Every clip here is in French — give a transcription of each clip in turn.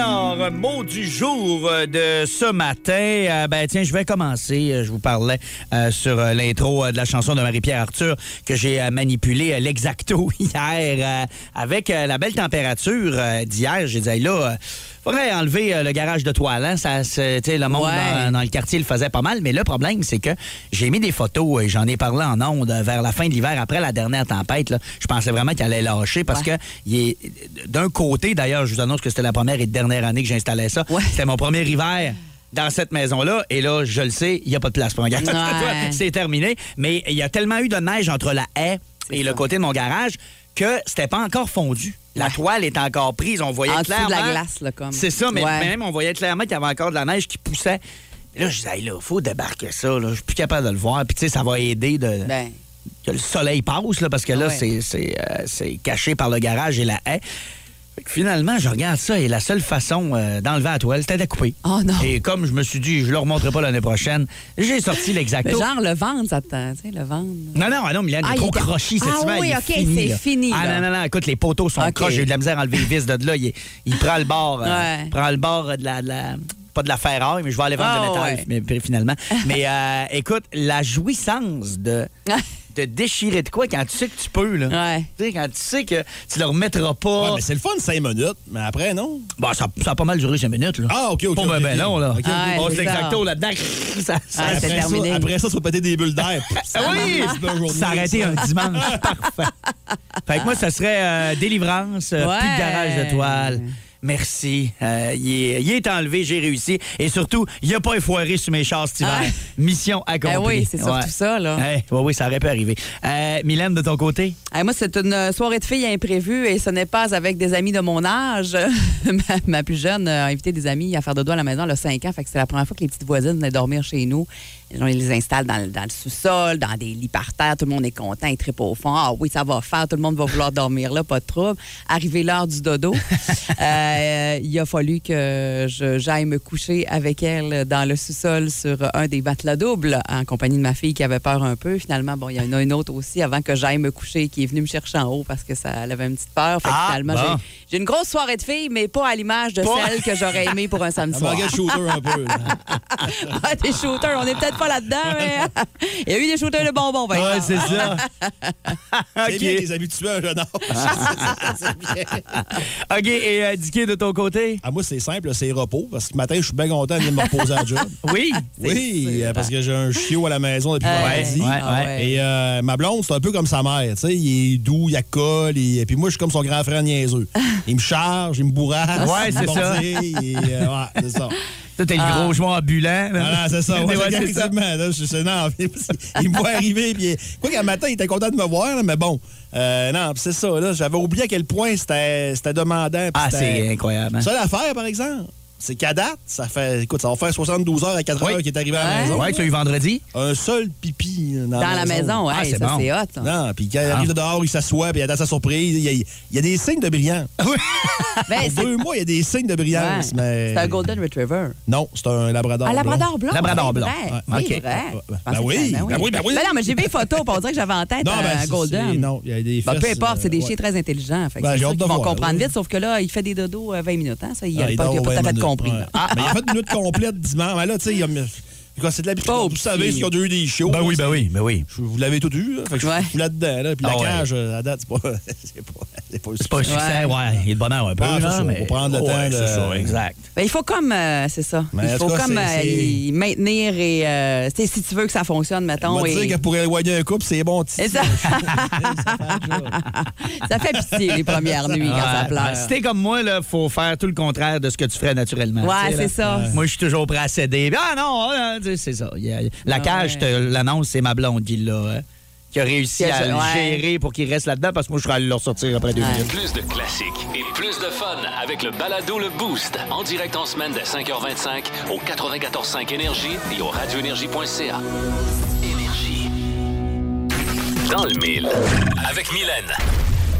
Alors, euh, mot du jour euh, de ce matin. Euh, ben tiens, je vais commencer. Je vous parlais sur l'intro de la chanson de Marie-Pierre Arthur que j'ai manipulé l'exacto hier avec la belle température d'hier. J'ai dit, là, faudrait enlever euh, le garage de toile. Hein? Ça, c'est- tu sais, le monde Ouais. dans, dans le quartier le faisait pas mal. Mais le problème, c'est que j'ai mis des photos et j'en ai parlé en ondes euh, vers la fin de l'hiver, après la dernière tempête. Là, je pensais vraiment qu'elle allait lâcher parce que il est d'un côté, d'ailleurs, je vous annonce que c'était la première et dernière année que j'installais ça. Ouais. C'était mon premier hiver dans cette maison-là. Et là, je le sais, il n'y a pas de place pour un garage. de Ouais. toile. C'est terminé. Mais il y a tellement eu de neige entre la haie et le côté de mon garage que c'était pas encore fondu. La toile est encore prise. On voyait En dessous de clairement. la glace, là, comme. C'est ça, mais Ouais. même on voyait clairement qu'il y avait encore de la neige qui poussait. Et là, je disais, Hey, là, faut débarquer ça. Là. Je suis plus capable de le voir. Puis, tu sais, ça va aider de, Ben, que le soleil passe, là, parce que là, Ouais. c'est- c'est euh, c'est caché par le garage et la haie. Finalement, je regarde ça et la seule façon euh, d'enlever la toile, c'était de la couper. Oh non. Et comme je me suis dit, je le remonterai pas l'année prochaine, j'ai sorti mais l'exacto. genre, le ventre, ça te. Tu sais, le ventre. Non, non, ah non, Ah, il est trop il est- crochi cet Ah oui, OK, c'est fini, Ah là. non, non, non, écoute, les poteaux sont OK. croches. J'ai eu de la misère à enlever le vis de là. Il, il prend le bord, euh, Ouais. prend le bord de la, de la- Pas de la ferraille, mais je vais aller vendre Ah, le métal ouais. mais, finalement. mais euh, écoute, la jouissance de, de déchirer de quoi quand tu sais que tu peux, là. Ouais. Tu sais, quand tu sais que tu le remettras pas. Ouais, mais c'est le fun, 5 minutes. Mais après, non? Bon, ça, ça a pas mal duré 5 minutes, là. Ah, OK, OK. Pas OK, ben, ben long, là. OK, OK. Ah, On c'est se l'exacto ça. là-dedans. Ça, ça- Ah, Après terminé. ça, après ça, vas péter des bulles d'air. Ah oui! Ça ça. un dimanche parfait. Fait que moi, ça serait euh, délivrance, euh, plus de Ouais. garage de toile. Merci. Euh, il, est, il est enlevé, j'ai réussi. Et surtout, il n'a pas effoiré sur mes chars cet hiver. Ah. Mission accomplie. Eh oui, c'est surtout Ouais. ça, là. Eh, oui, oui, ça aurait pu arriver. Euh, Mylène, de ton côté? Eh, moi, c'est une soirée de filles imprévue et ce n'est pas avec des amis de mon âge. ma, ma plus jeune a invité des amis à faire dodo à la maison, elle a 5 ans. Fait que c'est la première fois que les petites voisines venaient dormir chez nous. On les installe dans, le- dans le sous-sol, dans des lits par terre. Tout le monde est content, ils trippent au fond. Ah oui, ça va faire, tout le monde va vouloir dormir là, pas de trouble. Arrivé l'heure du dodo, euh, il a fallu que je- j'aille me coucher avec elle dans le sous-sol sur un des matelas doubles en compagnie de ma fille qui avait peur un peu. Finalement, bon, il y en a une autre aussi avant que j'aille me coucher qui est venue me chercher en haut parce que ça, elle avait une petite peur. Fait que Ah, finalement, bon. j'ai- j'ai une grosse soirée de filles, mais pas à l'image de celle que j'aurais aimée pour un samedi soir. shooter un peu. là. Ah, des shooters, on n'est peut-être pas là-dedans, mais il y a eu des shooters de bonbons, par Ouais, c'est ça. C'est bien les habitués à un jeune âge. C'est bien. OK, et euh, Dicky, de ton côté? Ah, moi, c'est simple, c'est repos. Parce que ce matin, je suis bien content de venir me reposer à la job. Oui. Oui, euh, parce que j'ai un chiot à la maison depuis vendredi. ouais, Ah ouais. Et euh, ma blonde, c'est un peu comme sa mère. Tu sais, il est doux, il accole. Et puis moi, je suis comme son grand frère niaiseux. Il me charge, il me bourrasse. Ouais, il c'est ça. et, euh, ouais, c'est ça. Toi, t'es le gros joueur ambulant. Voilà, c'est ça. Ouais, effectivement, là, je suis non, il me voit arriver. Puis, quoi qu'un matin, il était content de me voir, là, mais bon. Euh, non, c'est ça. J'avais oublié à quel point c'était demandant. Ah, c'est incroyable. hein? Ça, l'affaire, par exemple, c'est qu'à date, ça fait, écoute, ça va faire 72 heures à 4 Oui. heures qu'il est arrivé à la Ouais. maison. Ouais, tu as eu vendredi? Un seul pipi dans, Dans la maison, ouais, Ah, c'est ça, bon. c'est hot. Non, puis quand il Ah. arrive de dehors, il s'assoit, puis il attend sa surprise. Il y a, il y a des signes de brillance. Ben, Pour c'est deux mois, il y a des signes de ouais. brillance, mais... C'est un Golden Retriever. Non, c'est un labrador. Un blanc. labrador blanc. Labrador blanc. Ouais, c'est OK. vrai. Ben Je pensais oui, ben oui, ben oui. Ben non, mais j'ai vu les photos, on dirait que j'avais en tête Non, ben, un c'est- Golden. Non, il y a des Ben, peu fesses, importe, c'est des euh, chiens très intelligents. Ben, de vont comprendre vite, sauf que là, il fait des dodos euh, 20 minutes. Hein? Ça, il Ah, n'a pas, a tout à 20 fait minutes, compris. ouais. Ah, mais il a fait une minute complète dimanche. Mais là, tu sais, il y a. Quoi, C'est de l'habitude. Pauvre Vous savez y a eu des chiots. Ben oui, ben oui, ben oui. Vous l'avez tout eu. là. Fait que Ouais. je suis là-dedans. Là. Puis Ah la ouais. cage, euh, à date, c'est pas. C'est pas. C'est pas, C'est pas un succès, ouais. Il y a le bonheur un peu, Ah, mais... faut prendre le temps de- c'est ça, exact. Ben, il faut comme, euh, c'est ça, il faut comme euh, maintenir et, si tu veux que ça fonctionne, On mettons. va et- dire que pour éloigner un couple, c'est bon. Ça... ça fait pitié les premières nuits quand ça pleure. Si t'es comme moi, il faut faire tout le contraire de ce que tu ferais naturellement. Ouais, c'est ça. Moi, je suis toujours prêt à céder. Ah non, sais, c'est ça. Il y a- la Ah cage, ouais. je te l'annonce, c'est ma blonde qui l'a euh, qui a réussi à le ouais. gérer pour qu'il reste là-dedans parce que moi, je serais allé le ressortir après deux Ouais. minutes. Plus de classiques et plus de fun avec le balado Le Boost. En direct en semaine dès 5h25 au 94.5 Énergie et au radioénergie.ca. Énergie. Dans le mille. Avec Mylène.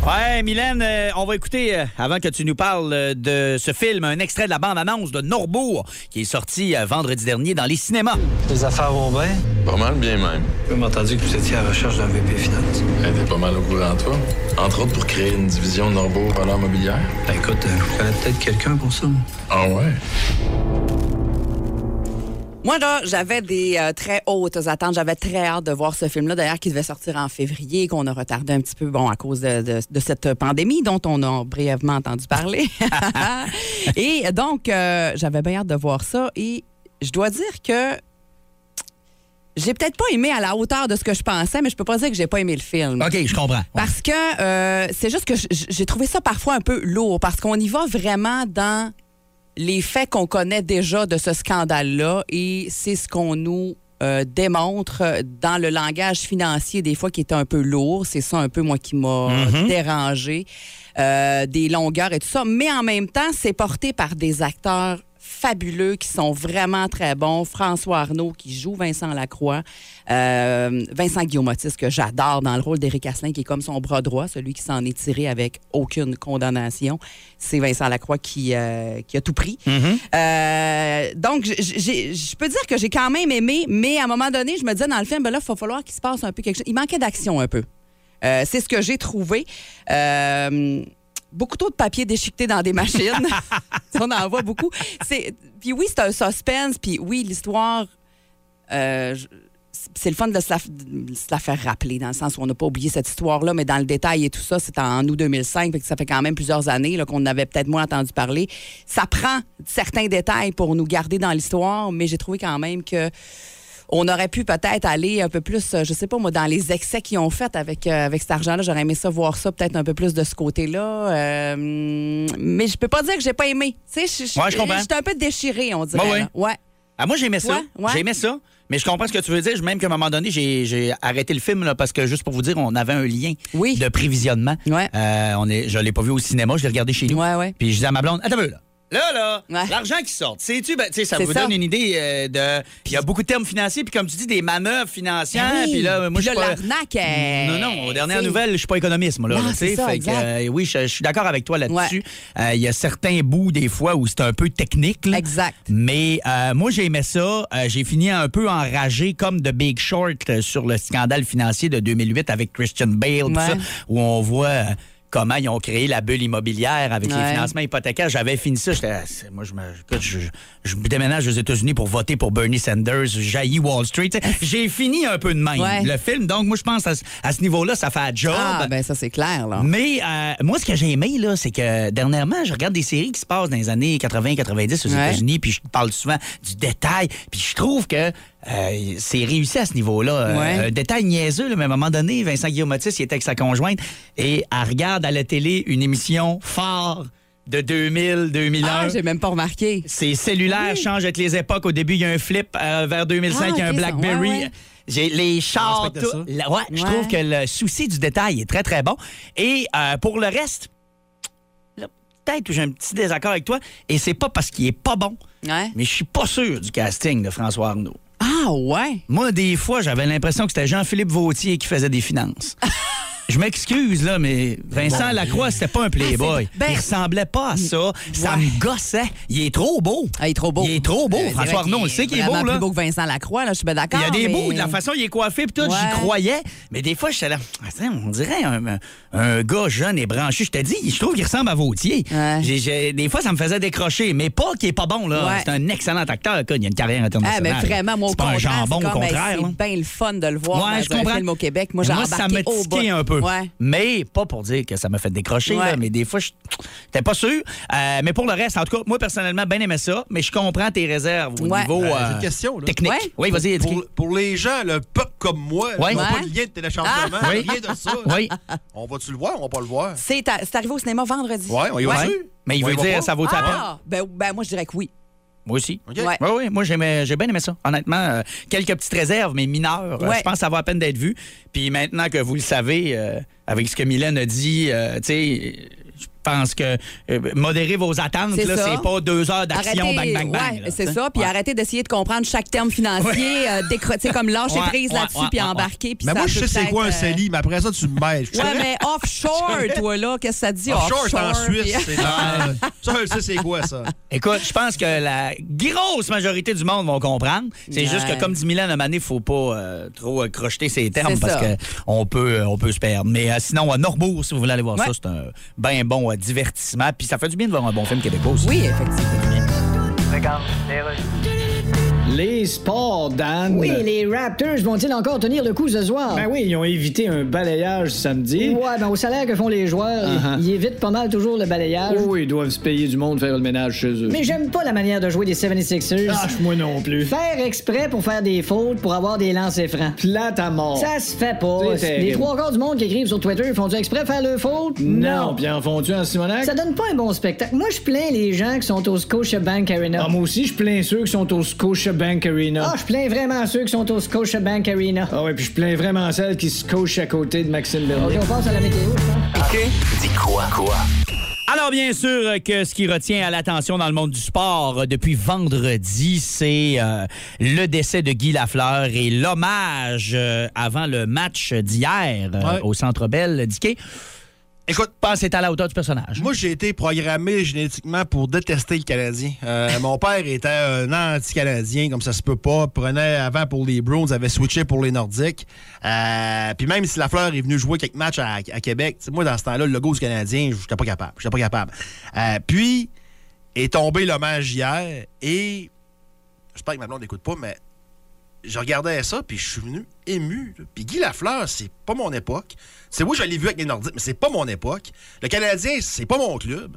Ouais, Mylène, euh, on va écouter, euh, avant que tu nous parles euh, de ce film, un extrait de la bande-annonce de Norbourg qui est sorti euh, vendredi dernier dans les cinémas. Les affaires vont bien? Pas mal bien même. J'ai même entendu que vous étiez à la recherche d'un VP Finance. Elle était pas mal au courant, toi. Entre autres pour créer une division de Norbeau valeur mobilière. Ben écoute, euh, je connais peut-être quelqu'un pour ça. Ah ouais? Moi, là, j'avais des euh, très hautes attentes. J'avais très hâte de voir ce film-là, d'ailleurs, qui devait sortir en février, qu'on a retardé un petit peu, bon, à cause de, de- de cette pandémie dont on a brièvement entendu parler. et donc, euh, j'avais bien hâte de voir ça. Et je dois dire que j'ai peut-être pas aimé à la hauteur de ce que je pensais, mais je peux pas dire que j'ai pas aimé le film. OK, je comprends. Ouais. Parce que euh, c'est juste que j'ai trouvé ça parfois un peu lourd, parce qu'on y va vraiment dans les faits qu'on connaît déjà de ce scandale-là, et c'est ce qu'on nous euh, démontre dans le langage financier, des fois qui est un peu lourd. C'est ça un peu, moi, qui m'a dérangé. Euh, des longueurs et tout ça. Mais en même temps, c'est porté par des acteurs fabuleux qui sont vraiment très bons. François Arnaud qui joue Vincent Lacroix. Euh, Vincent Guillaumotis que j'adore dans le rôle d'Éric Asselin qui est comme son bras droit, celui qui s'en est tiré avec aucune condamnation. C'est Vincent Lacroix qui, euh, qui a tout pris. Euh, donc, je peux dire que j'ai quand même aimé, mais à un moment donné, je me disais dans le film, ben là, il va falloir qu'il se passe un peu quelque chose. Il manquait d'action un peu. C'est ce que j'ai trouvé. Euh, beaucoup trop de papier déchiqueté dans des machines. On en voit beaucoup. Puis oui, c'est un suspense. Puis oui, l'histoire, euh, c'est le fun de se, la, de se la faire rappeler, dans le sens où on n'a pas oublié cette histoire-là, mais dans le détail et tout ça, c'est en août 2005, fait que ça fait quand même plusieurs années qu'on avait peut-être moins entendu parler. Ça prend certains détails pour nous garder dans l'histoire, mais j'ai trouvé quand même que on aurait pu peut-être aller un peu plus, euh, je sais pas moi, dans les excès qu'ils ont fait avec, euh, avec cet argent-là. J'aurais aimé ça, voir ça peut-être un peu plus de ce côté-là. Euh, mais je peux pas dire que j'ai pas aimé. Tu sais, je- Ouais, je comprends. J'étais un peu déchirée, on dirait. Ouais, ouais. Ah, moi, j'aimais ça. Ouais. J'aimais ça. Mais je comprends ce que tu veux dire. Même qu'à un moment donné, j'ai j'ai arrêté le film là, parce que, juste pour vous dire, on avait un lien Oui. de prévisionnement. Ouais. Euh, on est, je ne l'ai pas vu au cinéma, je l'ai regardé chez nous. Ouais, ouais. Puis je disais à ma blonde, attends un peu, là. Là, là, Ouais. l'argent qui sort, sais-tu, ben, tu sais, ça vous ça. donne une idée euh, de. Il y a beaucoup de termes financiers, puis comme tu dis, des manœuvres financières. Ben oui. Puis là, moi, je suis pas. est- Non, non, aux dernières nouvelles, je suis pas économiste, moi, là. Non, Fait que, euh, oui, je, suis d'accord avec toi là-dessus. Ouais. Euh, Il y a certains bouts, des fois, où c'est un peu technique. là. Exact. Mais moi, j'ai aimé ça. J'ai fini un peu enragé comme de Big Short sur le scandale financier de 2008 avec Christian Bale, tout ça, où on voit comment ils ont créé la bulle immobilière avec les financements hypothécaires. J'avais fini ça. ah, Moi, je me, je, je déménage aux États-Unis pour voter pour Bernie Sanders. Jaillis Wall Street. J'ai fini un peu de même Ouais. le film. Donc, moi, je pense à, ce- à ce niveau-là, ça fait un job. Ah, ben ça, c'est clair, là. Mais euh, moi, ce que j'ai aimé, là, c'est que dernièrement, je regarde des séries qui se passent dans les années 80-90 aux Ouais. États-Unis, puis je parle souvent du détail, puis je trouve que euh, c'est réussi à ce niveau-là. Euh, Ouais. un détail niaiseux, là, mais à un moment donné, Vincent Guillaumotis, il était avec sa conjointe, et elle regarde à la télé une émission phare de 2000-2001. Ah, j'ai même pas remarqué. C'est cellulaire, change avec les époques. Au début, il y a un flip. euh, vers 2005, Ah, il y a un BlackBerry. ouais, ouais. J'ai les chars, respecte tout. ça. La- ouais, je trouve que le souci du détail est très, très bon. Et euh, pour le reste, là, peut-être que j'ai un petit désaccord avec toi. Et c'est pas parce qu'il est pas bon, Ouais. mais je suis pas sûr du casting de François Arnaud. Ah, ouais? Moi, des fois, j'avais l'impression que c'était Jean-Philippe Vautier qui faisait des finances. Je m'excuse, là, mais Vincent Lacroix, c'était pas un playboy. Ah, c'est- ben- il ressemblait pas à ça. Ça Ouais. me gossait. Il est trop beau. Ah, il est trop beau. Il est trop beau. Euh, François Arnaud, on le sait qu'il est beau, là. plus beau que Vincent Lacroix, là, je suis bien d'accord. Il y a des mais- beaux, de la façon il est coiffé, puis tout, Ouais. j'y croyais. Mais des fois, j'étais là, Attends, on dirait un, gars jeune et branché. Je te dis, je trouve qu'il ressemble à Vautier. Ouais. Des fois, ça me faisait décrocher, mais pas qu'il est pas bon, là. C'est un excellent acteur. Il a une carrière Ah, internationale. mais vraiment, moi, au C'est pas un jambon, au contraire. C'est bien le fun de le voir Ouais, dans je un comprends. film au Québec. Moi, j'ai embarqué un peu. Ouais. Mais pas pour dire que ça m'a fait décrocher, Ouais. là, mais des fois, je n'étais pas sûr. Euh, mais pour le reste, en tout cas, moi, personnellement, bien aimé ça, mais je comprends tes réserves au Ouais. niveau Euh, euh, une question, là. technique. Ouais. Oui, vas-y, Pour, pour les gens, le peuple comme moi, Ouais. qui n'ont pas de lien de téléchargement, Ah. Oui. rien de ça. Oui. On va-tu le voir ou on va pas le voir? C'est arrivé au cinéma vendredi. Ouais, on y va? Mais il veut dire, ça vaut la peine? Ah, ben, ben moi, je dirais que oui. Moi aussi. Ouais. Moi j'aimais- j'ai bien aimé ça, honnêtement. Euh, quelques petites réserves, mais mineures. Euh. Je pense que ça va à peine d'être vu. Puis maintenant que vous le savez, euh, avec ce que Mylène a dit, euh, tu sais, pense que euh, modérez vos attentes. C'est là, ça. C'est pas deux heures d'action, Arrêtez- bang, bang, bang. ouais, c'est ça. Puis Ouais. arrêtez d'essayer de comprendre chaque terme financier, euh, décro- tu sais, comme lâcher Ouais, prise ouais, là-dessus, ouais, puis ouais, embarquer. puis Mais ça moi, je sais c'est quoi un euh, CELI, mais après ça, tu me mêles. Je Ouais, sais- mais offshore, toi, là, qu'est-ce que ça dit? Offshore, c'est en puis- Suisse. c'est dans- Ça, je sais c'est quoi, ça. Écoute, je pense que la grosse majorité du monde vont comprendre. C'est Ouais. juste que, comme dit Milan, à il faut pas euh, trop euh, crocheter ses termes C'est parce qu'on peut, euh, on peut se perdre. Mais euh, sinon, à Norbourg, si vous voulez aller voir Ouais. ça, c'est un bien bon divertissement. Puis ça fait du bien de voir un bon film québécois aussi. Oui, effectivement. Les sports, Dan. Oui, les Raptors vont-ils encore tenir le coup ce soir? Ben oui, ils ont évité un balayage samedi. Ouais, ben au salaire que font les joueurs, Uh-huh. ils évitent pas mal toujours le balayage. Oh oui, ils doivent se payer du monde faire le ménage chez eux. Mais j'aime pas la manière de jouer des 76ers. Lâche-moi non plus. Faire exprès pour faire des fautes pour avoir des lancers francs. Plate à mort. Ça se fait pas. Les trois quarts du monde qui écrivent sur Twitter font-tu exprès faire le faute? Non, puis en font-tu en Simonac? Ça donne pas un bon spectacle. Moi, je plains les gens qui sont au Scotiabank Arena. Ah, moi aussi, je plains ceux qui sont au Scotiabank Arena. Ah, je plains vraiment ceux qui sont au Scotiabank Arena. Ah ouais, puis je plains vraiment celles qui se coachent à côté de Maxime OK, Bernier. on passe à la météo, je pense. Dis quoi? Quoi? Alors, bien sûr euh, que ce qui retient à l'attention dans le monde du sport euh, depuis vendredi, c'est euh, le décès de Guy Lafleur et l'hommage euh, avant le match d'hier euh, Ouais. au Centre Bell d'Iquet. Écoute, Je pense que c'est à la hauteur du personnage. Moi, j'ai été programmé génétiquement pour détester le Canadien. Euh, mon père était un anti-Canadien, comme ça se peut pas. Prenait avant pour les Browns, avait switché pour les Nordiques. Euh, Puis même si Lafleur est venu jouer quelques matchs à, à Québec, moi, dans ce temps-là, le logo du Canadien, j'étais pas capable. J'étais pas capable. Euh, puis, est tombé l'hommage hier et j'espère que ma blonde n'écoute pas, mais je regardais ça, puis je suis venu ému. là. Puis Guy Lafleur, c'est pas mon époque. C'est oui, je l'ai vu avec les Nordiques, mais c'est pas mon époque. Le Canadien, c'est pas mon club.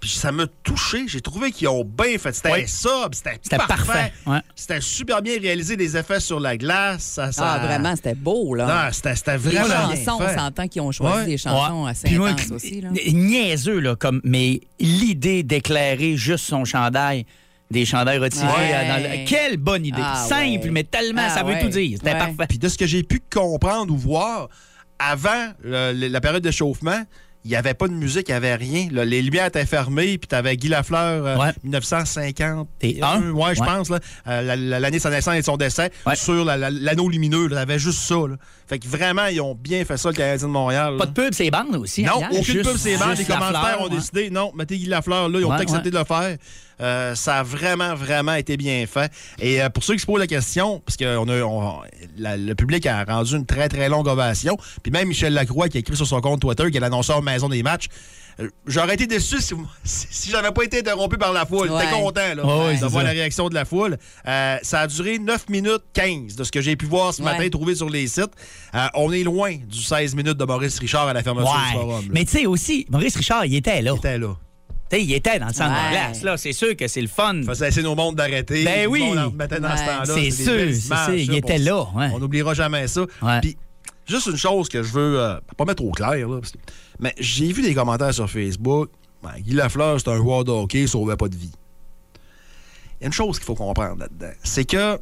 Puis ça m'a touché. J'ai trouvé qu'ils ont bien fait. C'était Oui. ça, puis c'était parfait. parfait, ouais. C'était super bien réalisé, des effets sur la glace. Ça, ça- Ah, vraiment, c'était beau, là. Non, c'était c'était les vraiment bien chansons, on s'entend qu'ils ont choisi Ouais. des chansons Ouais. assez Puis moi, aussi. Là. Niaiseux, là, comme, mais l'idée d'éclairer juste son chandail, des chandails retirés. Ouais. euh, dans le- Quelle bonne idée. Ah, Simple, ouais. mais tellement, Ah, ça veut ouais. tout dire. C'était Ouais. parfait. Puis de ce que j'ai pu comprendre ou voir, avant le- le- la période d'échauffement, il n'y avait pas de musique, il n'y avait rien. Là, les lumières étaient fermées, puis tu avais Guy Lafleur, euh, Ouais. 1950. T'es un? Ouais, je pense, là, euh, la- la- l'année de sa naissance et de son décès, Ouais. sur la- la- l'anneau lumineux. Tu avais juste ça. là. Fait que vraiment, ils ont bien fait ça, le Canadien de Montréal. Pas de pub, c'est bandes aussi. Non, hier. aucune Juste- pub, c'est bandes. Les commentaires ont décidé, non, mettez Guy Lafleur là, ils ont Ouais, accepté ouais. de le faire. Euh, ça a vraiment, vraiment été bien fait. Et euh, pour ceux qui se posent la question, parce que on a, on- la- le public a rendu une très, très longue ovation, puis même Michel Lacroix qui a écrit sur son compte Twitter, qui est l'annonceur maison des matchs, euh, J'aurais été déçu si, vous- si, si j'avais pas été interrompu par la foule. J'étais Ouais. content là, de voir ça. la réaction de la foule. Ça a duré 9 minutes 15 de ce que j'ai pu voir ce Ouais. matin, trouvé sur les sites. On est loin du 16 minutes de Maurice Richard à la fermeture du forum. là. Mais tu sais aussi, Maurice Richard, il était là. Il était là. Tu sais, il était dans le centre de Ouais. la glace. Là. C'est sûr que c'est le fun. Il faisait essayer nos mondes d'arrêter. Ben oui. remettait dans ce Ouais. temps-là. C'est sûr, c'est il était on- là, ouais. On n'oubliera jamais ça. Ouais. Puis, juste une chose que je veux euh, pas mettre au clair, là, parce que- mais j'ai vu des commentaires sur Facebook. Ben, Guy Lafleur, c'est un joueur de hockey, il sauvait pas de vie. Il y a une chose qu'il faut comprendre là-dedans. C'est que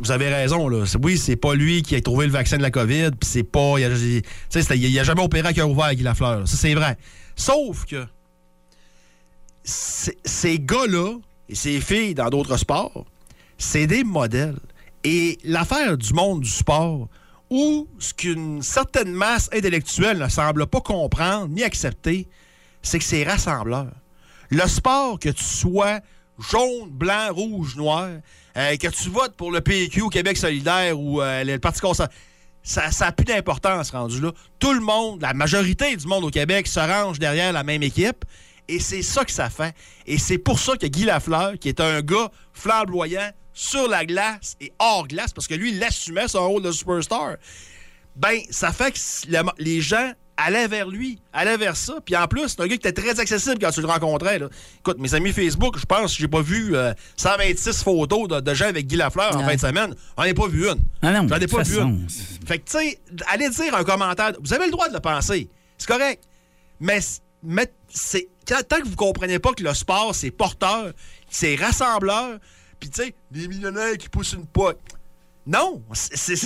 vous avez raison, là. C'est- Oui, c'est pas lui qui a trouvé le vaccin de la COVID, puis c'est pas. Il a, c'était- il a jamais opéré à cœur ouvert, Guy Lafleur. là. Ça, c'est vrai. Sauf que ces gars-là et ces filles dans d'autres sports, c'est des modèles. Et l'affaire du monde du sport, où ce qu'une certaine masse intellectuelle ne semble pas comprendre ni accepter, c'est que c'est rassembleur. Le sport, que tu sois jaune, blanc, rouge, noir, euh, que tu votes pour le PQ au Québec solidaire ou euh, le Parti conservateur, ça n'a plus d'importance rendu là. Tout le monde, la majorité du monde au Québec se range derrière la même équipe. Et c'est ça que ça fait. Et c'est pour ça que Guy Lafleur, qui est un gars flamboyant sur la glace et hors glace, parce que lui, il assumait son rôle de superstar, ben, ça fait que le- les gens allaient vers lui, allaient vers ça. Puis en plus, c'est un gars qui était très accessible quand tu le rencontrais. là. Écoute, mes amis Facebook, je pense que j'ai pas vu euh, 126 photos de, de gens avec Guy Lafleur en fin de semaine. On n'en pas vu une. Ah J'en ai pas vu une. Fait que, tu sais, allez dire un commentaire. Vous avez le droit de le penser. C'est correct. Mais, mais c'est tant que vous comprenez pas que le sport, c'est porteur, c'est rassembleur, puis tu sais, des millionnaires qui poussent une pote. Non, c'est-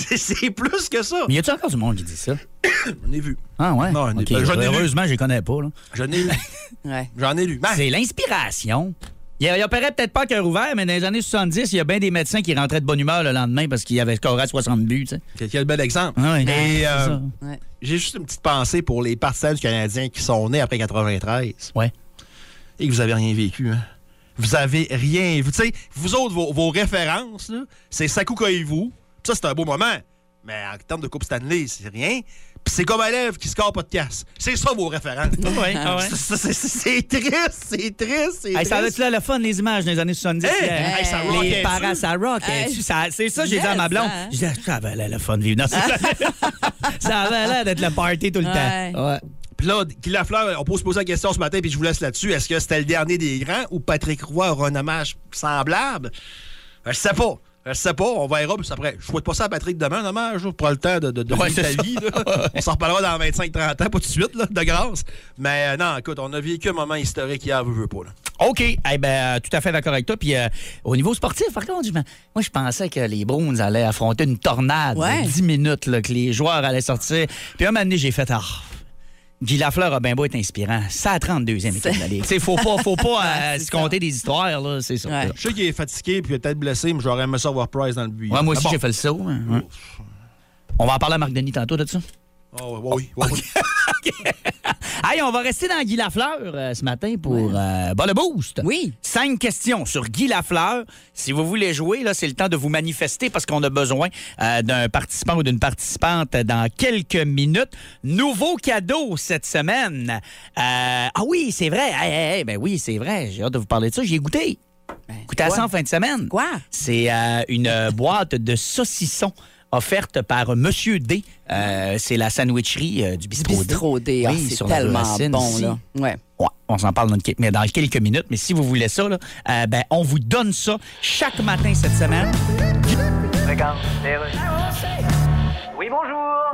plus que ça. Mais y a-tu encore du monde qui dit ça? J'en ai vu. Ah ouais? Non, ai. Heureusement, je les connais pas. J'en ai lu. Ouais. J'en ai lu. Ben, C'est l'inspiration. Il y opérait peut-être pas cœur ouvert, mais dans les années 70, il y a bien des médecins qui rentraient de bonne humeur le lendemain parce qu'ils avaient scoré à 60 buts. quel, bel exemple. Ah Et, c'est euh. Ouais. J'ai juste une petite pensée pour les partisans du Canadien qui sont nés après 93 Ouais. et que vous avez rien vécu. Hein. Vous avez rien vu. Sais, vous autres, vos, vos références, c'est Sakou Koivu. Ça, c'est un beau moment. Mais en termes de Coupe Stanley, c'est rien. C'est comme un lèvre qui score pas de casse. C'est ça vos références. Ouais, ah ouais. C'est- c'est- C'est c'est triste, c'est triste, c'est Hey, ça va être là le fun, les images des années 70. Hey, euh, hey, ça les parents, ça rock. Hey. Ça- C'est ça, j'ai dit à ma blonde. hein? Je dis, ça avait l'air le fun de vivre. Non, c'est- ça avait l'air d'être le party tout le Ouais. temps. Ouais. Puis là, Guy Lafleur, on peut se poser la question ce matin, puis je vous laisse là-dessus. Est-ce que c'était le dernier des grands ou Patrick Roy aura un hommage semblable? Euh, Je sais pas. Je sais pas. On verra. Puis après, je souhaite pas ça à Patrick demain, hommage. là, pour le temps de, de, de Ouais, ta ça. vie. là. on s'en reparlera dans 25-30 ans, pas tout de suite, là, de grâce. Mais euh, non, écoute, on a vécu un moment historique hier, veux, veux pas. Là. OK. Eh ben, euh, tout à fait d'accord avec toi. Puis euh, au niveau sportif, par contre, je moi, je pensais que les Bruins allaient affronter une tornade Ouais. de 10 minutes, là, que les joueurs allaient sortir. Puis un moment donné, j'ai fait... Ah, Guy Lafleur a bien beau être inspirant. Ça à 32e équipe de la Ligue. Il faut pas, faut pas euh, C'est se compter des histoires, là, c'est ça. Ouais. Je sais qu'il est fatigué puis peut-être blessé, mais j'aurais aimé ça voir Price dans le but. Ouais, moi aussi, Ah bon? j'ai fait le saut. hein, ouais. On va en parler à Marc Denis tantôt de ça. Ah oui, oui. Hey, on va rester dans Guy Lafleur euh, ce matin pour euh, le Boost. Oui. Cinq questions sur Guy Lafleur. Si vous voulez jouer, là, c'est le temps de vous manifester parce qu'on a besoin euh, d'un participant ou d'une participante dans quelques minutes. Nouveau cadeau cette semaine. Euh, ah oui, c'est vrai. Hey, hey, hey, ben oui, c'est vrai. J'ai hâte de vous parler de ça. J'ai goûté. Goûté à ça en fin de semaine. Quoi? C'est euh, une boîte de saucissons offerte par Monsieur D. Euh, c'est la sandwicherie euh, du bistrot, Bistrot D, ah, Oui, c'est tellement Racine, bon, là. Ouais. Ouais, on s'en parle dans, quelques- mais dans quelques minutes. Mais si vous voulez ça, là, euh, ben, on vous donne ça chaque matin cette semaine. Bonjour.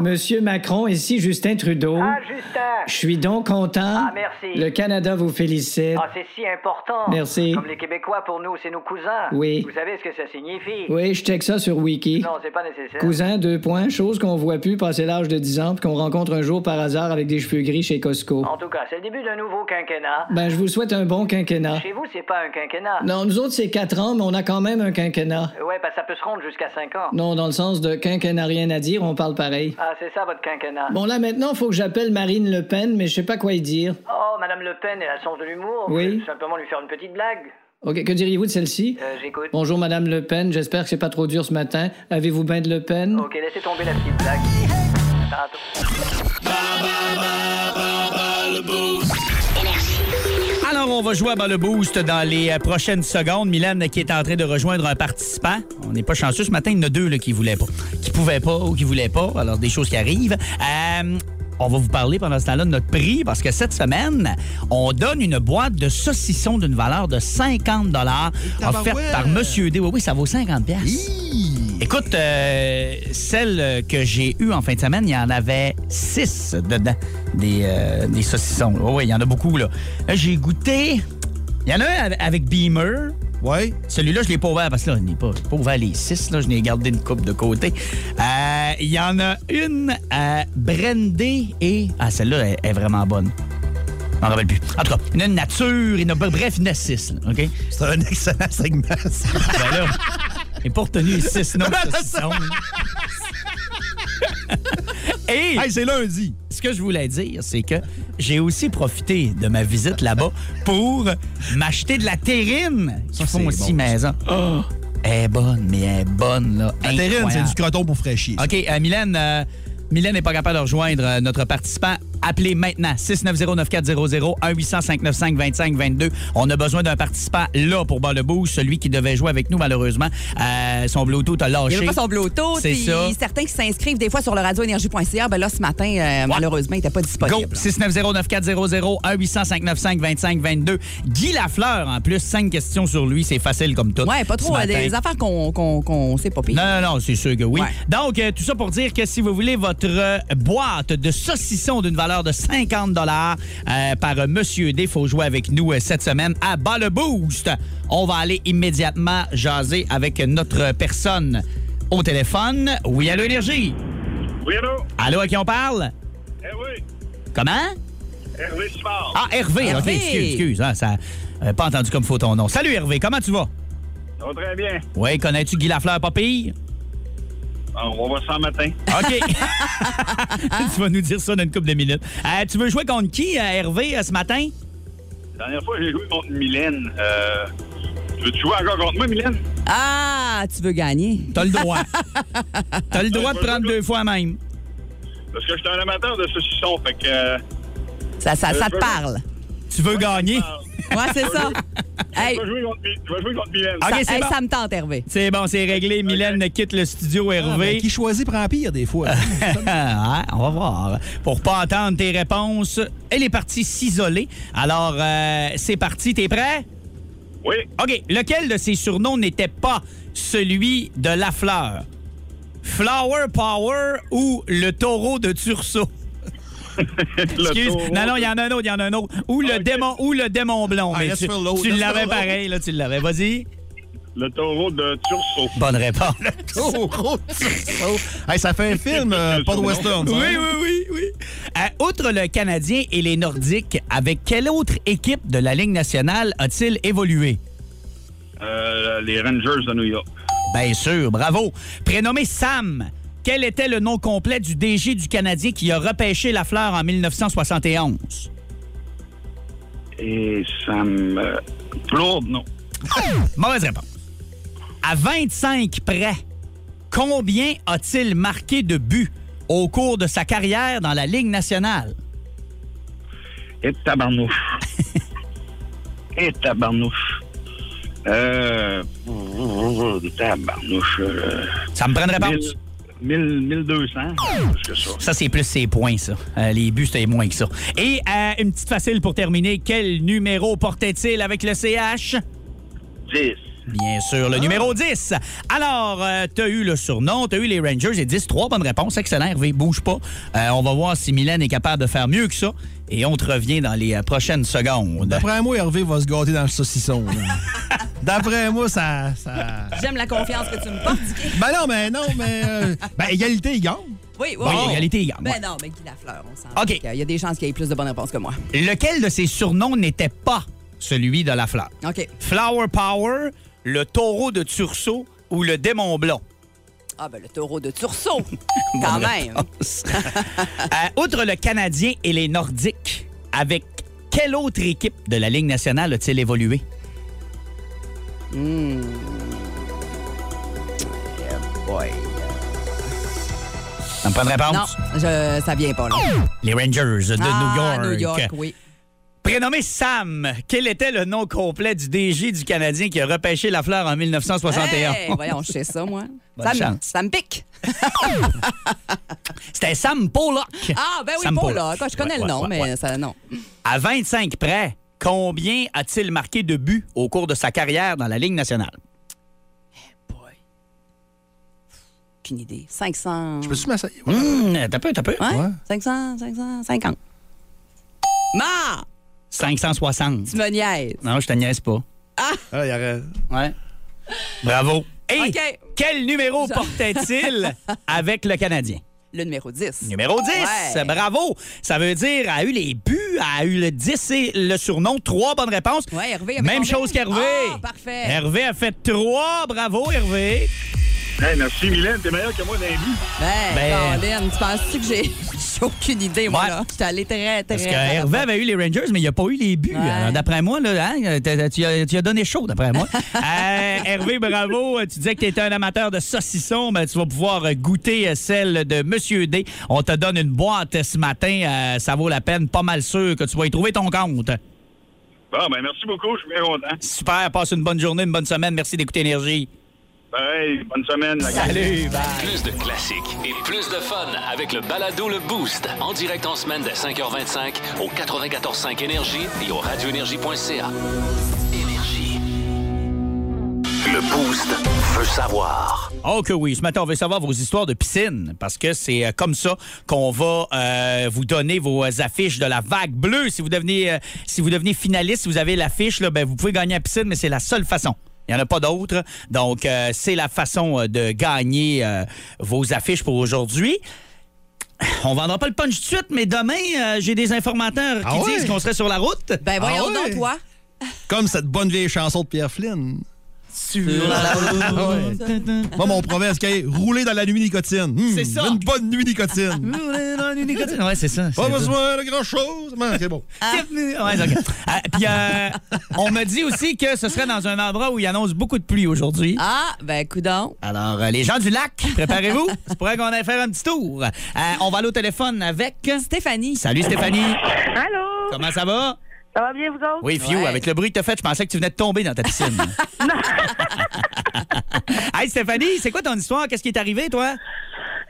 Monsieur Macron, ici Justin Trudeau. Ah, Justin. Je suis donc content. Ah, merci. Le Canada vous félicite. Ah, c'est si important. Merci. Comme les Québécois, pour nous, c'est nos cousins. Oui. Vous savez ce que ça signifie? Oui, je check ça sur Wiki. Non, c'est pas nécessaire. Cousin, deux points, chose qu'on voit plus passer l'âge de 10 ans puis qu'on rencontre un jour par hasard avec des cheveux gris chez Costco. En tout cas, c'est le début d'un nouveau quinquennat. Ben, je vous souhaite un bon quinquennat. Chez vous, c'est pas un quinquennat. Non, nous autres, c'est 4 ans, mais on a quand même un quinquennat. Ouais, que ça peut se rendre jusqu'à 5 ans. Non, dans le sens de quinquennat rien à dire, on parle pareil. Ah, c'est ça, votre quinquennat. Bon, là, maintenant, il faut que j'appelle Marine Le Pen, mais je sais pas quoi y dire. Oh, Madame Le Pen, elle a le sens de l'humour. Oui. Tout simplement lui faire une petite blague. OK, que diriez-vous de celle-ci? Euh, j'écoute. Bonjour, Madame Le Pen. J'espère que c'est pas trop dur ce matin. Avez-vous bien de Le Pen? Ok, laissez tomber la petite blague. Tantôt. On va jouer à le boost dans les euh, prochaines secondes. Mylène qui est en train de rejoindre un participant. On n'est pas chanceux ce matin. Il y en a deux là, qui voulaient pas. Qui pouvaient pas ou qui voulaient pas. Alors, des choses qui arrivent. Euh, on va vous parler pendant ce temps-là de notre prix parce que cette semaine, on donne une boîte de saucissons d'une valeur de 50 offerte par Monsieur D. Oui, oui, ça vaut 50 pièces. Écoute, euh, celle que j'ai eue en fin de semaine, il y en avait six dedans, des, euh, des saucissons. Oui, oui, il y en a beaucoup, là. Là, j'ai goûté. Il y en a un avec- Beamer. Oui. Celui-là, je ne l'ai pas ouvert parce que là, je n'ai pas, ouvert les six. Là, je n'ai gardé une coupe de côté. Euh, Il y en a une euh, Brandée et. Ah, celle-là est, est vraiment bonne. Je m'en rappelle plus. En tout cas, il y en a une nature, il y en a, bref, il y en a six. là, OK? C'est un excellent segment. ça. Ben là, pas retenu les six noms. Et hey, c'est lundi. ce que je voulais dire, c'est que j'ai aussi profité de ma visite là-bas pour m'acheter de la terrine qui font aussi bon, maison. Oh, elle est bonne, mais elle est bonne, là. La terrine, c'est du croton pour fraîchir. OK, euh, Mylène, euh, Mylène n'est pas capable de rejoindre euh, notre participant. Appelez maintenant 690-9400 1-800-595-2522. On a besoin d'un participant là pour bas le boost. Celui qui devait jouer avec nous, malheureusement, euh, son Bluetooth a Il lâché. n'y avait pas son Bluetooth. C'est ça. Certains qui s'inscrivent des fois sur le radioénergie.ca, ben là, ce matin, euh, malheureusement, il n'était pas Go! disponible. 690-9400 1-800-595-2522. Guy Lafleur, en plus, cinq questions sur lui. C'est facile comme tout. Ouais, pas trop. euh, des affaires qu'on qu'on sait pas pire. Non, non, non, c'est sûr que oui. Ouais. Donc, tout ça pour dire que si vous voulez votre boîte de saucissons d'une valeur valeur de 50 dollars par euh, Monsieur D. Faut jouer avec nous euh, cette semaine à Bas le Boost. On va aller immédiatement jaser avec notre personne au téléphone. Oui, allô, Énergie? Oui, allô? Allô, à qui on parle? Eh oui, Comment? Hervé Simard. Ah, Hervé. OK, Hervé. excuse, excuse. hein, ça, euh, pas entendu comme faut ton nom. Salut, Hervé. Comment tu vas? Ça va très bien. Oui, connais-tu Guy Lafleur, pas pire? Ah, On va voir ça en matin. OK. tu vas nous dire ça dans une couple de minutes. Euh, tu veux jouer contre qui, euh, Hervé, euh, ce matin? La dernière fois, j'ai joué contre Mylène. Euh, tu veux-tu jouer encore contre moi, Mylène? Ah, tu veux gagner? T'as le droit. T'as le droit de prendre deux fois même. Parce que je suis un amateur de saucisson, fait que... euh, Ça, ça, Euh, ça te veux- parle. Tu veux gagner? Ouais, c'est ça. Hey, Je vais jouer contre, jouer Mylène. OK, ça, c'est hey, bon. ça me tente, Hervé. C'est bon, c'est réglé. Mylène quitte le studio, Ah, Hervé. ben, qui choisit prend pire des fois. Ah, on va voir. Pour pas entendre tes réponses, elle est partie s'isoler. Alors, euh, c'est parti. T'es prêt? Oui, OK. Lequel de ces surnoms n'était pas celui de la fleur? Flower Power ou le taureau de Tursault? le Excuse. taureau. Non, non, il y en a un autre, il y en a un autre. Ou le, Ok. démon, ou le démon blond. Ah, Mais tu, l'avais pareil, là, tu l'avais. Vas-y. Le taureau de Tursault. Bonne réponse. oh, gros tursault. Hey, ça fait un film, euh, pas de western. Oui, oui, oui, oui. Euh, outre le Canadien et les Nordiques, avec quelle autre équipe de la Ligue nationale a-t-il évolué? Euh, les Rangers de New York. Bien sûr, bravo. Prénommé Sam, quel était le nom complet du DG du Canadien qui a repêché la fleur en 1971? Et ça me... Claude, non. Mauvaise réponse. À 25 près, combien a-t-il marqué de buts au cours de sa carrière dans la Ligue nationale? Et tabarnouche. Et tabarnouche. Euh... Tabarnouche. Euh, Ça me prend une réponse. 1000, 1000, 1200. Plus que ça. Ça, c'est plus ses points, ça. Euh, les buts, c'était moins que ça. Et euh, une petite facile pour terminer. Quel numéro portait-il avec le CH? 10. Bien sûr, le numéro 10. Alors, euh, t'as eu le surnom, t'as eu les Rangers et 10. Trois bonnes réponses. Excellent, Hervé. Bouge pas. Euh, on va voir si Mylène est capable de faire mieux que ça. Et on te revient dans les euh, prochaines secondes. D'après moi, Hervé va se gâter dans le saucisson. D'après moi, ça. ça... J'aime la confiance que tu me portes. Ben non, mais non, mais. euh, ben, égalité, il gagne. Oui, oui, Oui, oui. égalité, gagne, Ben ouais. non, mais Guy Lafleur, on s'en OK. Il y a des chances qu'il y ait plus de bonnes réponses que moi. Lequel de ces surnoms n'était pas celui de la fleur? OK. Flower Power, le taureau de Tursault ou le démon blond? Ah, ben le taureau de Tursault. Quand même. Euh, outre le Canadien et les Nordiques, avec quelle autre équipe de la Ligue nationale a-t-il évolué? Boy. Ça me prend une Non, réponse? je, ça vient pas là. Les Rangers de Ah, New York. New York, oui. Prénommé Sam, quel était le nom complet du DG du Canadien qui a repêché la fleur en 1961? Hey, voyons, je sais ça, moi. Bonne ça me pique. C'était Sam Pollock. Ah, ben oui, Sam Pollock. Je connais Ouais, le nom, ouais, mais ouais. ça, non. À 25 près, combien a-t-il marqué de buts au cours de sa carrière dans la Ligue nationale? Boy. Aucune idée. 500. Je peux-tu m'asseoir? Hum, t'as peu, t'as peu. Ouais? Ouais. 500, 550. Ma! 560. Tu me niaises. Non, je te niaise pas. Ah, il y aurait. Ouais. Bravo. Et OK. quel numéro portait-il avec le Canadien? Le numéro 10. Numéro 10. Ouais. Bravo. Ça veut dire a eu les buts, a eu le 10 et le surnom. Trois bonnes réponses. Ouais, Hervé Même chose qu'Hervé. Ah, parfait. Hervé a fait trois. Bravo, Hervé. Hey, merci, Mylène. T'es meilleur que moi dans les buts. Ben, Ben- Colin, tu penses-tu que j'ai aucune idée, moi, Ouais. là? J'étais allé très, très... Parce que Hervé avait eu les Rangers, mais il n'a pas eu les buts. Ouais. Alors, D'après moi, là, hein, tu, as, tu as donné chaud, d'après moi. Euh, Hervé, bravo. Tu disais que tu étais un amateur de saucisson. Ben, tu vas pouvoir goûter celle de Monsieur D. On te donne une boîte ce matin. Euh, ça vaut la peine. Pas mal sûr que tu vas y trouver ton compte. Bon, ben merci beaucoup. Je suis bien content. Super. Passe une bonne journée, une bonne semaine. Merci d'écouter Énergie. Pareil, bonne semaine. la. Salut. Bye. Plus de classiques et plus de fun avec le balado Le Boost. En direct en semaine dès 5h25 au 94.5 Énergie et au radioénergie.ca. Énergie. Le Boost veut savoir. Oh que oui. Ce matin, on veut savoir vos histoires de piscine parce que c'est euh, comme ça qu'on va euh, vous donner vos affiches de la vague bleue. Si vous devenez, euh, si vous devenez finaliste, si vous avez l'affiche, là, ben, vous pouvez gagner la piscine, mais c'est la seule façon. Il n'y en a pas d'autre. Donc, euh, c'est la façon euh, de gagner euh, vos affiches pour aujourd'hui. On vendra pas le punch tout de suite, mais demain, euh, j'ai des informateurs qui Ah ouais? disent qu'on serait sur la route. Ben voyons Ah ouais? donc, toi. Comme cette bonne vieille chanson de Pierre Flynn. Sur la route. Moi, mon proverbe, c'est rouler dans la nuit nicotine. Hmm, C'est ça. Une bonne nuit nicotine. Ouais, c'est ça. Pas c'est besoin de grand-chose. mais C'est bon. Ouais, ok. Ah, Puis, euh, on me dit aussi que ce serait dans un endroit où il annonce beaucoup de pluie aujourd'hui. Ah, ben, coudon. Alors, euh, les gens du lac, préparez-vous. C'est pourrait qu'on aille faire un petit tour. Euh, on va aller au téléphone avec. Stéphanie. Salut Stéphanie. Allô? Comment ça va? Ça va bien, vous autres? Oui, Fiu, Ouais. avec le bruit que tu as fait, je pensais que tu venais de tomber dans ta piscine. hey Stéphanie, c'est quoi ton histoire? Qu'est-ce qui est arrivé, toi?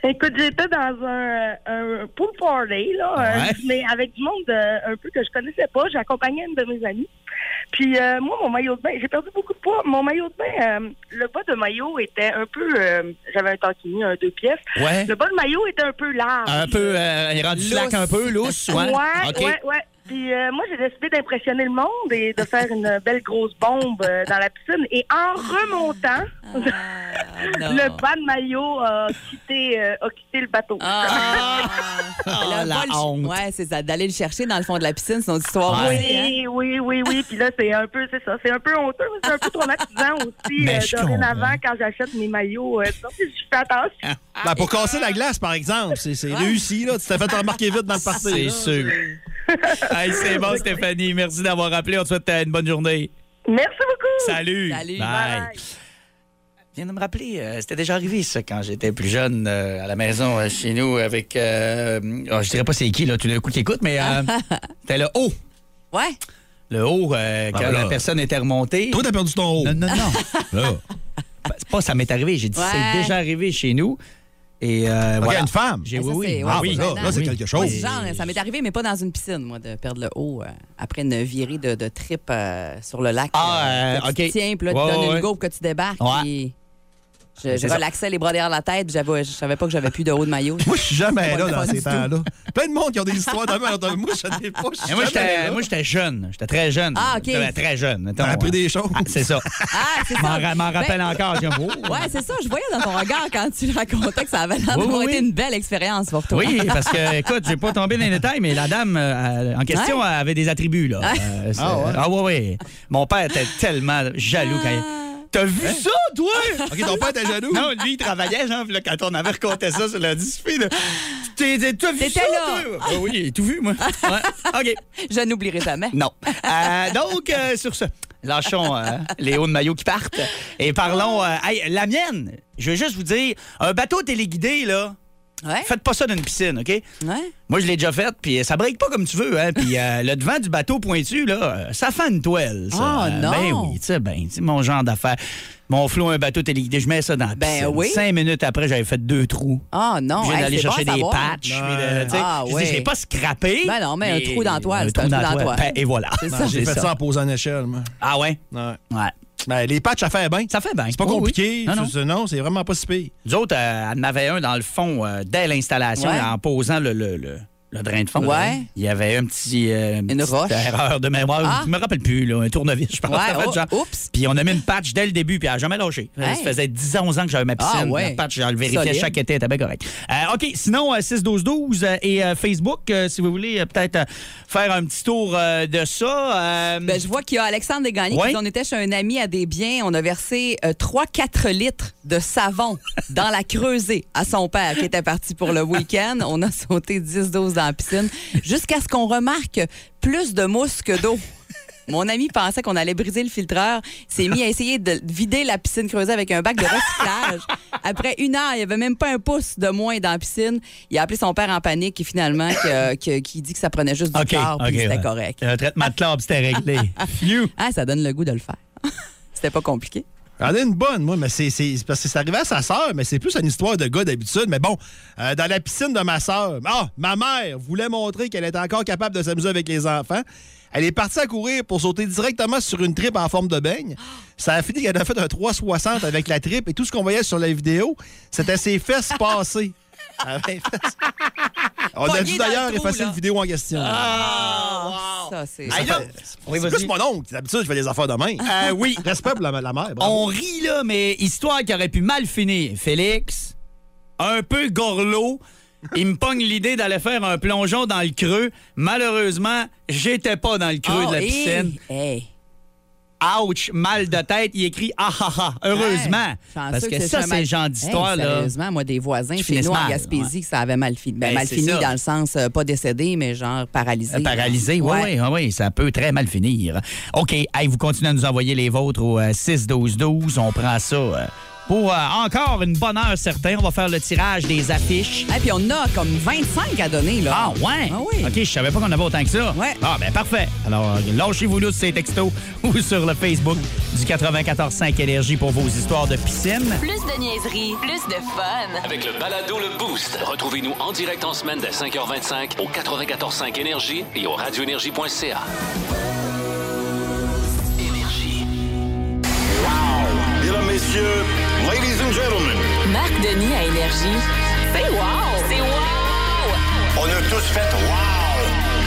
Écoute, j'étais dans un, un pool party, là, Ouais. euh, mais avec du monde euh, un peu que je connaissais pas. J'accompagnais une de mes amies. Puis euh, moi, mon maillot de bain, j'ai perdu beaucoup de poids. Mon maillot de bain, euh, le bas de maillot était un peu... euh, J'avais un tankini, un deux pièces. Ouais. Le bas de maillot était un peu large. Un peu, euh, il est rendu slack un peu, lousse, ouais? Ouais, ouais, ouais. Puis euh, moi, j'ai décidé d'impressionner le monde et de faire une belle grosse bombe euh, dans la piscine. Et en remontant, le bas de maillot a quitté, euh, a quitté le bateau. Ah, Ah, la honte. Ouais, c'est ça, d'aller le chercher dans le fond de la piscine, c'est notre histoire. Ouais. aussi, hein? Oui, oui, oui, oui. Puis là, c'est un peu, c'est ça, c'est un peu honteux, mais c'est un peu traumatisant aussi. Euh, dorénavant, quand j'achète mes maillots, euh, je fais attention. Ben, pour casser la glace, par exemple, c'est c'est réussi. Là. Tu t'es fait remarquer vite dans le party. C'est sûr. hey, c'est bon, Stéphanie. Merci d'avoir appelé. On te souhaite euh, une bonne journée. Merci beaucoup. Salut. Salut. Bye. Viens de me rappeler, euh, c'était déjà arrivé ça quand j'étais plus jeune euh, à la maison euh, chez nous avec. euh, oh, je dirais pas c'est qui là, tout d'un coup qui écoute, mais euh, c'était le haut. Ouais. Le haut, euh, quand là. la personne était remontée. Toi, t'as perdu ton haut. Non, non, non. Là. C'est pas ça m'est arrivé. J'ai dit Ouais. c'est déjà arrivé chez nous. Et euh, OK, voilà. une femme. J'ai oui, oui. Ah, c'est ben là, c'est Oui. quelque chose. genre, ça m'est arrivé, mais pas dans une piscine, moi, de perdre le haut euh, après une virée de, de trip euh, sur le lac. Ah, euh, tu OK. te tiens, puis là, tu Ouais, donnes ouais. une go, que tu débarques. Ouais. puis Je, je ça. relaxais les bras derrière la tête, puis j'avais- je savais pas que j'avais plus de haut de maillot. Moi, je suis jamais là Pas dans ces temps-là. Plein de monde qui ont des histoires de même. Moi, je n'ai pas. je moi, j'étais, jeune. J'étais très jeune. Ah, OK. J'étais Très jeune. T'as appris des choses. Ah, c'est ça. Ah, c'est Je ça. m'en rappelle Ben, encore. Je oh. Ouais, c'est ça. Je voyais dans ton regard quand tu racontais que ça avait l'air Oui, d'avoir oui, été une belle expérience pour toi. Oui, parce que, écoute, j'ai pas tombé dans les détails, mais la dame euh, en question Ouais. avait des attributs, là. Euh, Ah ouais? Ah ouais, ouais. Mon père était tellement jaloux quand il... T'as vu ça, toi? OK, ton père était jaloux? Non, lui, il travaillait, genre, là, quand on avait raconté ça sur le display, là, t'as vu T'étais ça, là. toi? Ah oui, j'ai tout vu, moi. Ouais. OK. Je n'oublierai jamais. Non. Euh, donc, euh, sur ce, lâchons euh, les hauts de maillot qui partent et parlons. euh, hey, la mienne, je veux juste vous dire, un bateau téléguidé, là, Ouais. faites pas ça dans une piscine, OK? Ouais. Moi, je l'ai déjà fait, puis ça break pas comme tu veux, hein? Puis euh, le devant du bateau pointu, là, euh, ça fait une toile, ça. Ah, Euh, non. Ben oui, tu sais, ben, c'est mon genre d'affaire. Mon flot, un bateau téléguidé, je mets ça dans la Ben piscine. oui. Cinq minutes après, j'avais fait deux trous. Ah non, Je viens d'aller chercher des patchs. sais, Ah, je je l'ai pas scrappé. Ben non, mais un trou dans toile, un c'est un trou dans toile. Ben, Et voilà. C'est Non, ça. J'ai fait ça en posant en échelle, moi. Ah ouais? Ouais. Ouais. Ben, les patchs, ça fait bien. Ça fait bien. C'est pas Oui, oui. compliqué. Non, non. C'est- Non, c'est vraiment pas si pire. Nous autres, euh, elle en avait un dans le fond euh, dès l'installation, Ouais. en posant le, le, le- le drain de fond. Ouais. Il y avait un petit, euh, une petite roche. erreur de mémoire. Ah. Je me rappelle plus, là, un tournevis, je pense. Ouais, fait, oh, oups. Puis on a mis une patch dès le début, puis elle n'a jamais lâché. Hey. Ça faisait 10 ans, 11 ans que j'avais ma piscine. Ah, ouais. La patch, je le vérifiais chaque été, elle était bien correct. Euh, OK, sinon, euh, 6-12-12 euh, et Facebook, si vous voulez peut-être faire un petit tour de ça. Ben, je vois qu'il y a Alexandre Desgagnés Ouais. qui on était chez un ami à des biens. On a versé 3-4 litres de savon dans la creusée à son père qui était parti pour le week-end. On a sauté 10-12 dans la piscine jusqu'à ce qu'on remarque plus de mousse que d'eau. Mon ami pensait qu'on allait briser le filtreur, s'est mis à essayer de vider la piscine creusée avec un bac de recyclage. Après une heure, il n'y avait même pas un pouce de moins dans la piscine. Il a appelé son père en panique et finalement, qui dit que ça prenait juste du OK, chlore, puis OK, c'était ouais. correct. Un traitement de chlore, c'était réglé. Ah, ça donne le goût de le faire. C'était pas compliqué. J'en ai une bonne, moi, mais c'est parce que c'est arrivé à sa sœur, mais c'est plus une histoire de gars d'habitude. Mais bon, euh, dans la piscine de ma sœur, ah, ma mère voulait montrer qu'elle était encore capable de s'amuser avec les enfants. Elle est partie à courir pour sauter directement sur une tripe en forme de beigne. Ça a fini qu'elle a fait un 360 avec la tripe et tout ce qu'on voyait sur la vidéo, c'était ses fesses passées. Ah, On a Pogné dû d'ailleurs effacer là. une vidéo en question. Ah, ça, c'est. Ça Hey, Oui, plus mon oncle. D'habitude, je fais des affaires de main. Euh, oui. Respect pour la, la mère. bravo. On rit, là, mais histoire qui aurait pu mal finir. Félix, un peu gorlot, il me pogne l'idée d'aller faire un plongeon dans le creux. Malheureusement, j'étais pas dans le creux Oh, de la hey, piscine. hey. Ouch, mal de tête. Il écrit ah ah ah. Heureusement. Hey, parce que c'est ça, c'est genre d'histoire, Hey, là. Sérieusement, moi, des voisins chez nous en Gaspésie, que ça avait mal fini. Ben, Ben, mal fini ça. dans le sens, euh, pas décédé, mais genre paralysé. Euh, Paralysé, oui, oui, oui, oui, ça peut très mal finir. OK, vous continuez à nous envoyer les vôtres au euh, 6-12-12. On prend ça euh, pour euh, encore une bonne heure certaine. On va faire le tirage des affiches. Et puis on a comme 25 à donner, là. Ah ouais? Ah oui. OK, je savais pas qu'on avait autant que ça. Ouais. Ah ben parfait. Alors, lâchez-vous là sur ces textos ou sur le Facebook du 94.5 Énergie pour vos histoires de piscine. Plus de niaiserie, plus de fun. Avec le balado Le Boost, retrouvez-nous en direct en semaine dès 5h25 au 94.5 Énergie et au radioénergie.ca. Énergie. Mesdames, Messieurs, Ladies and Gentlemen, Marc Denis à Énergie. C'est wow! C'est wow! on a tous fait Wow!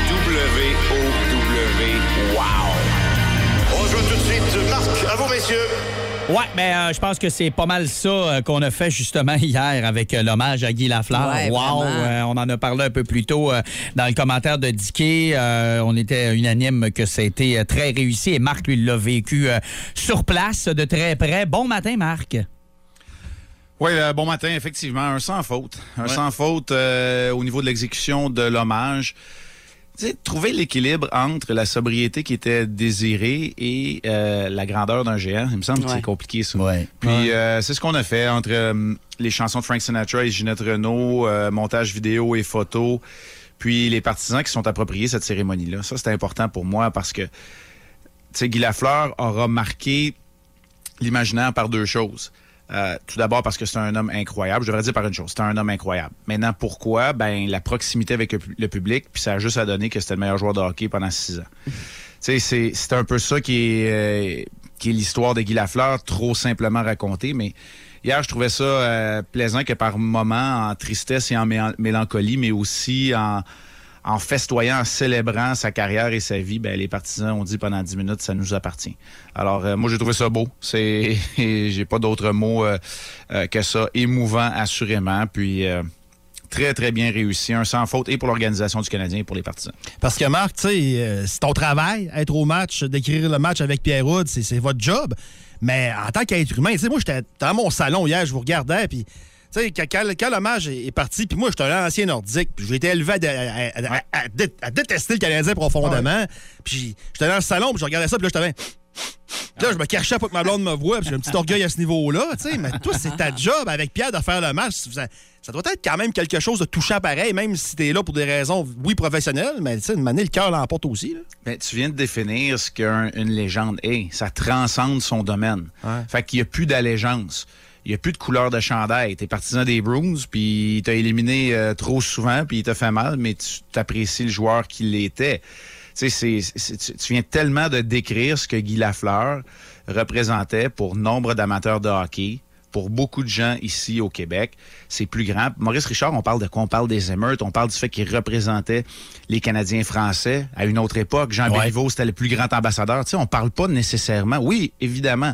W-O-W, Wow! On joue tout de suite. Marc, à vous, messieurs. Ouais, mais euh, je pense que c'est pas mal ça euh, qu'on a fait justement hier avec euh, l'hommage à Guy Lafleur. Ouais, wow! Euh, on en a parlé un peu plus tôt euh, dans le commentaire de Dicky. Euh, on était unanime que ça a été euh, très réussi et Marc, lui, l'a vécu euh, sur place de très près. Bon matin, Marc. Oui, euh, bon matin, effectivement, un sans faute. Un sans faute euh, au niveau de l'exécution de l'hommage. Tu sais, trouver l'équilibre entre la sobriété qui était désirée et euh, la grandeur d'un géant, il me semble que c'est compliqué ça. Ouais. Puis euh, c'est ce qu'on a fait entre les chansons de Frank Sinatra et Ginette Renault, montage vidéo et photos, puis les partisans qui sont appropriés cette cérémonie-là. Ça, c'est important pour moi parce que, tu sais, Guy Lafleur aura marqué l'imaginaire par deux choses. Euh, tout d'abord parce que c'est un homme incroyable. Je devrais dire par une chose, c'est un homme incroyable. Maintenant, pourquoi? Ben, la proximité avec le, pu- le public, puis ça a juste à donner que c'était le meilleur joueur de hockey pendant six ans. tu sais, c'est, c'est un peu ça qui est, euh, qui est l'histoire de Guy Lafleur, trop simplement racontée, mais hier, je trouvais ça euh, plaisant que par moments, en tristesse et en mé- mélancolie, mais aussi en, en festoyant, en célébrant sa carrière et sa vie, ben, les partisans ont dit pendant 10 minutes, ça nous appartient. Alors, euh, moi, j'ai trouvé ça beau. C'est, j'ai pas d'autres mots euh, euh, que ça. Émouvant, assurément. Puis, euh, très, très bien réussi. Un sans faute et pour l'organisation du Canadien et pour les partisans. Parce que Marc, tu sais, euh, c'est ton travail, être au match, d'écrire le match avec Pierre Houd, c'est c'est votre job. Mais en tant qu'être humain, tu sais, moi, j'étais dans mon salon hier, je vous regardais, puis. Tu sais, quand, quand- match est est parti, puis moi, j'étais un ancien nordique, puis j'ai été élevé à, dé- à- à- à- à dé- à détester le Canadien profondément. Puis j'étais dans le salon, puis je regardais ça, puis là, j'étais Là, je me cachais pour que ma blonde me voie, puis j'ai un petit orgueil à ce niveau-là, tu sais. Mais toi, c'est ta job avec Pierre de faire le match. Ça, ça doit être quand même quelque chose de touchant pareil, même si t'es là pour des raisons, oui, professionnelles, mais tu sais, de manière, le cœur l'emporte aussi. Là. Ben, tu viens de définir ce qu'une légende est. Ça transcende son domaine. Fait qu'il n'y a plus d'allégeance. Il n'y a plus de couleur de chandail. T'es partisan des Bruins, puis il t'a éliminé euh, trop souvent, puis il t'a fait mal, mais tu t'apprécies le joueur qu'il était. Tu viens tellement de décrire ce que Guy Lafleur représentait pour nombre d'amateurs de hockey, pour beaucoup de gens ici au Québec. C'est plus grand. Maurice Richard, on parle de quoi? On parle des émeutes, on parle du fait qu'il représentait les Canadiens français à une autre époque. Jean Ouais. Béliveau, c'était le plus grand ambassadeur. Tu sais, on parle pas nécessairement. Oui, évidemment.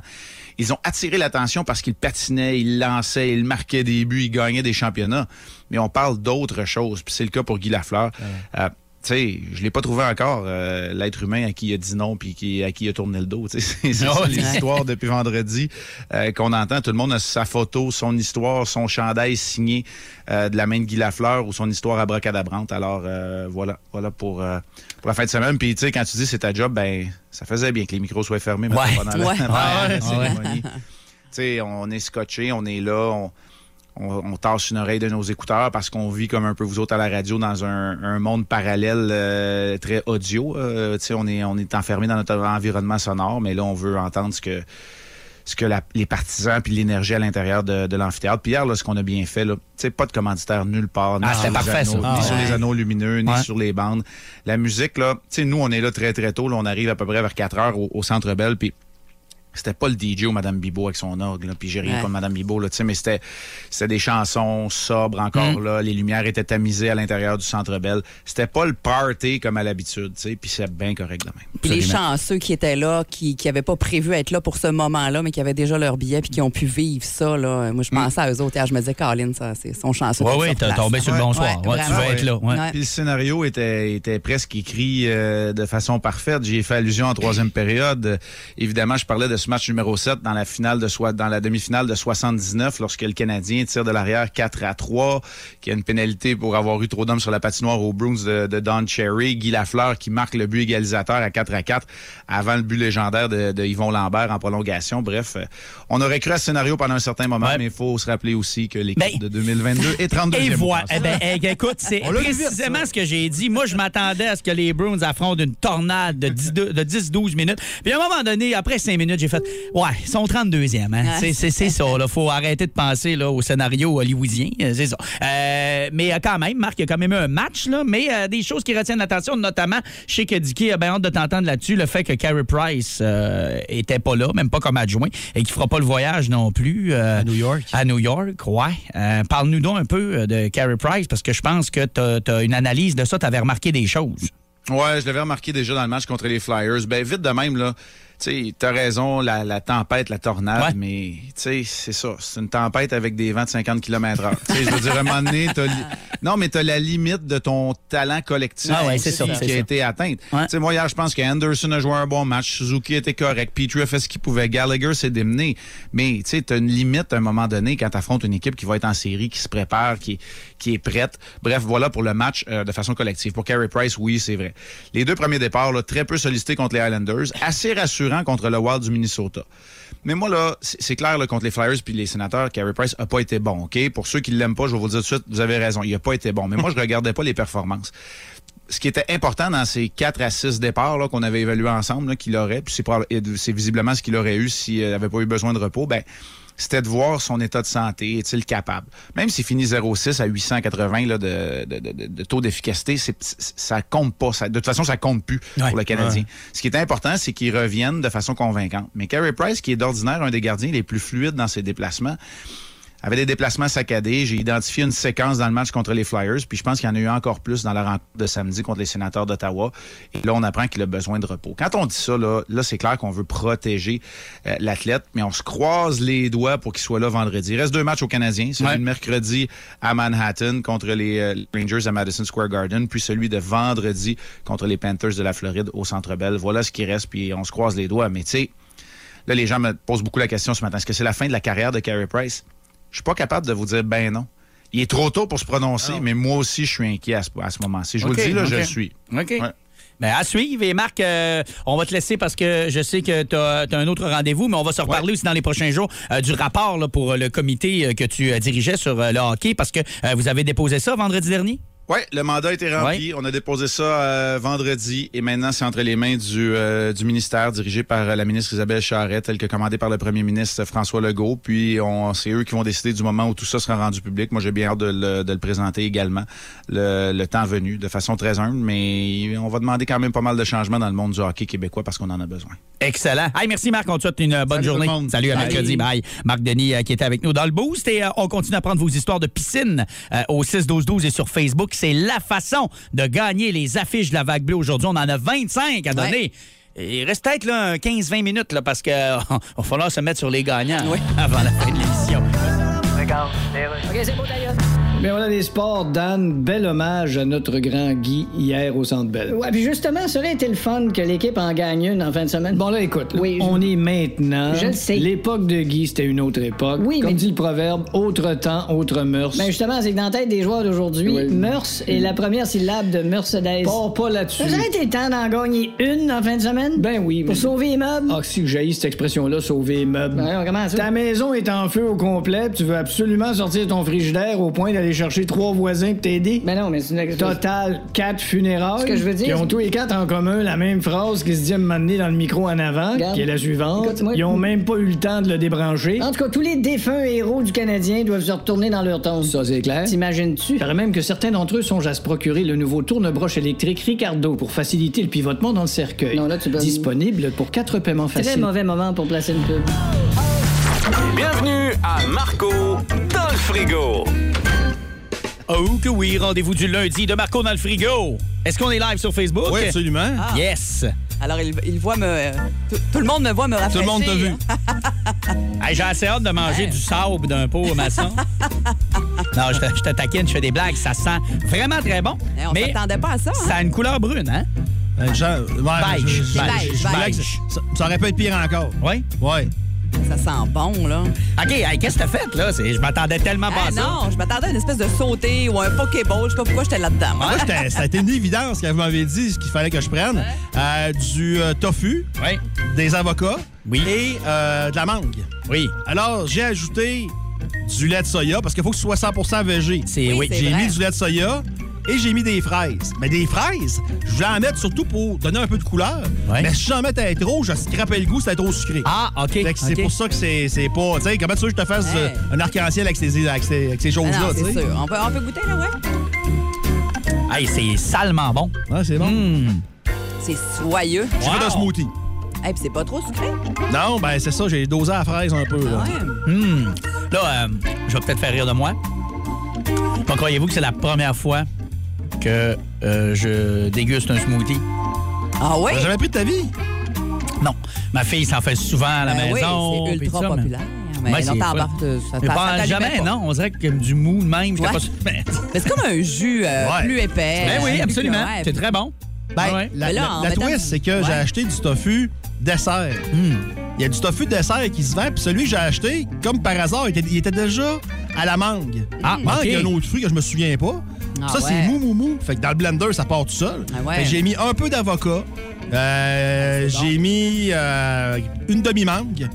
Ils ont attiré l'attention parce qu'ils patinaient, ils lançaient, ils marquaient des buts, ils gagnaient des championnats. Mais on parle d'autres choses. Puis c'est le cas pour Guy Lafleur. Euh, tu sais, je l'ai pas trouvé encore, euh, l'être humain à qui il a dit non puis qui, à qui il a tourné le dos. C'est ça Ouais. l'histoire depuis vendredi euh, qu'on entend. Tout le monde a sa photo, son histoire, son chandail signé euh, de la main de Guy Lafleur ou son histoire abracadabrante. Alors euh, voilà, voilà pour, euh, pour la fin de semaine. Puis tu sais, quand tu dis c'est ta job, ben ça faisait bien que les micros soient fermés Ouais. pendant la, Ouais. la Ouais, ouais. cérémonie. On est scotché, on est là, on, on, on tasse une oreille de nos écouteurs parce qu'on vit comme un peu vous autres à la radio dans un, un monde parallèle euh, très audio. Euh, tu sais, on est, on est enfermé dans notre environnement sonore, mais là, on veut entendre ce que ce que la- les partisans puis l'énergie à l'intérieur de, de l'amphithéâtre. Puis hier, là, ce qu'on a bien fait, là, tu sais, pas de commanditaire nulle part, ni, Ah, sur, c'était les parfait, anneaux, ça. ni Ah, sur ouais. les anneaux lumineux, ni Ouais. sur les bandes. La musique, là, tu sais, nous, on est là très, très tôt. Là, on arrive à peu près vers 4 heures au, au Centre Bell, puis c'était pas le DJ ou Madame Bibo avec son orgue, là, puis j'ai rien Ouais. contre Madame Bibo, là, tu sais, mais c'était, c'était des chansons sobres encore, Mm. là. Les lumières étaient tamisées à l'intérieur du Centre Bell. C'était pas le party comme à l'habitude, tu sais, puis c'est bien correct de même. Puis les chanceux qui étaient là, qui n'avaient pas prévu être là pour ce moment-là, mais qui avaient déjà leur billet puis qui ont pu vivre ça, là. Moi, je pensais à eux autres. hier, je me disais, Caroline, ça, c'est son chanceux. Oui, oui, t'as tombé sur le bon Ouais, soir. Ouais, tu veux être là. Puis le scénario était, était presque écrit euh, de façon parfaite. J'y ai fait allusion en troisième période. Évidemment, je parlais de ce match numéro 7 dans la finale de soi, dans la demi-finale de 79, lorsque le Canadien tire de l'arrière 4 à 3, qui a une pénalité pour avoir eu trop d'hommes sur la patinoire aux Bruins de, de Don Cherry. Guy Lafleur qui marque le but égalisateur à 4 à 4 avant le but légendaire de, de Yvon Lambert en prolongation. Bref, euh, on aurait cru à ce scénario pendant un certain moment, Ouais. mais il faut se rappeler aussi que l'équipe Ben, de 2022 est 32e. Et au voilà. Eh ben, eh, écoute, c'est vite, précisément ce que j'ai dit. Moi, je m'attendais à ce que les Bruins affrontent une tornade de 10 de 10-12 minutes. Puis à un moment donné, après 5 minutes, j'ai fait Ouais, ils sont 32e. Hein? Ouais. C'est- C'est c'est ça. Il faut arrêter de penser là, au scénario hollywoodien. Euh, C'est ça. Euh, mais euh, quand même, Marc, il y a quand même eu un match, là, mais euh, des choses qui retiennent l'attention, notamment, je sais que Dicky a bien hâte de t'entendre là-dessus, le fait que Carey Price euh, était pas là, même pas comme adjoint, et qu'il fera pas le voyage non plus. euh, À New York. à New York, ouais. Euh, Parle-nous donc un peu de Carey Price, parce que je pense que tu as, une analyse de ça, tu avais remarqué des choses. Ouais, je l'avais remarqué déjà dans le match contre les Flyers. Ben vite de même là. Tu t'as raison, la, la tempête, la tornade, Ouais. mais tu c'est ça. C'est une tempête avec des vents de 50 km heure. Tu sais, je veux dire, à un moment donné, li- non, mais t'as la limite de ton talent collectif Ah ouais, aussi qui a été atteinte. Ouais. Tu moi, hier, je pense qu'Anderson a joué un bon match, Suzuki était correct, Petrie a fait ce qu'il pouvait, Gallagher s'est démené. Mais tu t'as une limite à un moment donné quand t'affrontes une équipe qui va être en série, qui se prépare, qui, qui est prête. Bref, voilà pour le match euh, de façon collective. Pour Carey Price, oui, c'est vrai. Les deux premiers départs, là, très peu sollicités contre les Highlanders, assez contre le Wild du Minnesota. Mais moi, là, c'est clair, contre les Flyers puis les sénateurs, Carey Price a pas été bon, OK? Pour ceux qui l'aiment pas, je vais vous dire tout de suite, vous avez raison, il a pas été bon. Mais moi, je regardais pas les performances. Ce qui était important dans ces 4 à 6 départs qu'on avait évalués ensemble, qu'il aurait, puis c'est visiblement ce qu'il aurait eu s'il n'avait pas eu besoin de repos, ben, c'était de voir son état de santé, est-il capable? Même s'il finit 0,6 à 880 là, de, de- de- de taux d'efficacité, ça compte pas. Ça- de toute façon, ça compte plus Ouais. pour le Canadien. Ouais. Ce qui est important, c'est qu'il revienne de façon convaincante. Mais Carey Price, qui est d'ordinaire un des gardiens les plus fluides dans ses déplacements, avait des déplacements saccadés. J'ai identifié une séquence dans le match contre les Flyers, puis je pense qu'il y en a eu encore plus dans la rencontre de samedi contre les sénateurs d'Ottawa. Et là, on apprend qu'il a besoin de repos. Quand on dit ça, là, là c'est clair qu'on veut protéger euh, l'athlète, mais on se croise les doigts pour qu'il soit là vendredi. Il reste deux matchs aux Canadiens. Celui Ouais. de mercredi à Manhattan contre les euh, Rangers à Madison Square Garden, puis celui de vendredi contre les Panthers de la Floride au Centre Bell. Voilà ce qui reste, puis on se croise les doigts. Mais tu sais, Là, les gens me posent beaucoup la question ce matin. Est-ce que c'est la fin de la carrière de Carey Price? Je suis pas capable de vous dire ben non. Il est trop tôt pour se prononcer, mais moi aussi, je suis inquiet à ce, moment-ci. Je vous le dis, là, je le suis. OK. Ouais. Ben, à suivre. Et Marc, euh, on va te laisser parce que je sais que tu as, un autre rendez-vous, mais on va se reparler aussi dans les prochains jours euh, du rapport là, pour euh, le comité que tu euh, dirigeais sur le hockey parce que vous avez déposé ça vendredi dernier? Oui, le mandat a été rempli. On a déposé ça euh, vendredi et maintenant, c'est entre les mains du, euh, du ministère dirigé par euh, la ministre Isabelle Charrette, tel que commandé par le premier ministre François Legault. Puis, on, c'est eux qui vont décider du moment où tout ça sera rendu public. Moi, j'ai bien hâte de le, de le présenter également, le, le temps venu, de façon très humble. Mais on va demander quand même pas mal de changements dans le monde du hockey québécois parce qu'on en a besoin. Excellent. Hey, merci Marc, on te souhaite une bonne Salut journée. tout le monde. Salut à Bye. mercredi. Bye. Marc Denis qui était avec nous dans le boost et on continue à prendre vos histoires de piscine au 6-12-12 et sur Facebook. C'est la façon de gagner les affiches de la vague bleue aujourd'hui. On en a 25 à donner. Et Il reste peut-être là, un 15-20 minutes là, parce qu'il va falloir se mettre sur les gagnants avant la fin de l'émission. Regarde. OK, c'est beau, d'ailleurs. Mais voilà des sports, Dan. Bel hommage à notre grand Guy hier au Centre Bell. Ouais, puis justement, ça aurait été le fun que l'équipe en gagne une en fin de semaine. Bon, là, écoute, là, Oui, je- on est maintenant. Je le sais. L'époque de Guy, c'était une autre époque. Oui, Comme mais- dit le proverbe, autre temps, autre mœurs. Ben justement, c'est que dans la tête des joueurs d'aujourd'hui, Oui. Meurs est la première syllabe de Mercedes. Pars pas là-dessus. Ça aurait été le temps d'en gagner une en fin de semaine? Ben oui, Pour mais- sauver les meubles? Ah, si que j'haïs cette expression-là, sauver les meubles. Ben, comment ça? Ta maison est en feu au complet, puis tu veux absolument sortir ton frigidaire au point d'aller aller chercher trois voisins pour t'aider? Ben non, mais c'est une... Total, quatre funérailles. Ce que je veux dire, Qui ont tous les quatre en commun la même phrase qui se dit à donné dans le micro en avant, Regarde. qui est la suivante. Ils ont même pas eu le temps de le débrancher. En tout cas, tous les défunts héros du Canadien doivent se retourner dans leur tombe. Ça, c'est clair. T'imagines-tu? Il paraît même que certains d'entre eux songent à se procurer le nouveau tourne-broche électrique Ricardo pour faciliter le pivotement dans le cercueil. Non, là, tu peux- Disponible pour quatre paiements Très faciles. mauvais moment pour placer une pub. Bienvenue à Marco dans le frigo. Oh que oui, rendez-vous du lundi de Marco dans le frigo. Est-ce qu'on est live sur Facebook? Oui, absolument. Ah. Yes. Alors, il, il voit me. euh, tout, le monde me voit me rafraîchir. Tout le monde t'a vu. Hey, J'ai assez hâte de manger Ouais. du sable d'un pot maçon. non, je te, je te taquine, je fais des blagues. Ça sent vraiment très bon. Eh, on mais s'attendait pas à ça. hein? ça a une couleur brune, hein? Euh, genre, ouais, Beige, je- je- beige, je- je- beige. Ça, ça aurait pu être pire encore. Oui? Ouais. Ça sent bon, là. OK, hey, qu'est-ce que t'as fait, là? Je m'attendais tellement pas Ah à ça. non, je m'attendais à une espèce de sauté ou un Pokéball. Je sais pas pourquoi j'étais là-dedans. moi. Moi, ça a été une évidence quand vous m'avez dit ce qu'il fallait que je prenne. Euh, du euh, tofu, des avocats Oui. et euh, de la mangue. Oui. Alors, j'ai ajouté du lait de soya parce qu'il faut que ce soit 100% végé. C'est oui. J'ai mis du lait de soya et j'ai mis des fraises. Mais des fraises, je voulais en mettre surtout pour donner un peu de couleur. Ouais. Mais si j'en être trop, je scrapais le goût, c'était trop sucré. Ah, OK. Fait que c'est pour ça que c'est c'est pas. Tu sais, comment tu veux que je te fasse euh, un arc-en-ciel avec ces, avec ces, avec ces Ah choses-là? non, tu c'est sûr. On peut, on peut goûter, là, ouais? Hey, c'est salement bon. Ouais, c'est bon. Hum. C'est soyeux. J'ai fait Wow. un smoothie. Et puis c'est pas trop sucré. Non, ben c'est ça, j'ai dosé la fraise un peu. Ah là. ouais. Hum. Là, euh, je vais peut-être faire rire de moi. Mais croyez-vous que c'est la première fois que euh, je déguste un smoothie? Ah ouais? T'as jamais pris de ta vie? Non. Ma fille s'en fait souvent à la Ben oui, maison. c'est ultra ça, mais- populaire. Mais Ouais, non, Mais ça pas jamais, pas. non. On dirait que du mou de même. Ouais. pas Mais c'est comme un jus euh, Ouais. plus épais. ben oui, euh, absolument. plus- ouais. C'est très bon. Ben, Ouais. la, Mais là, la- en la mettant- twist, c'est que Ouais. j'ai acheté du tofu dessert. Hum. Il y a du tofu dessert qui se vend, puis celui que j'ai acheté, comme par hasard, il était, il était déjà à la mangue. Ah, mangue, il y a un autre fruit que je me souviens pas. Ah ça, ouais. c'est mou, mou, mou. Fait que dans le blender, ça part tout seul. Ah ouais. J'ai mis un peu d'avocat. Euh, bon. J'ai mis euh, une demi-mangue.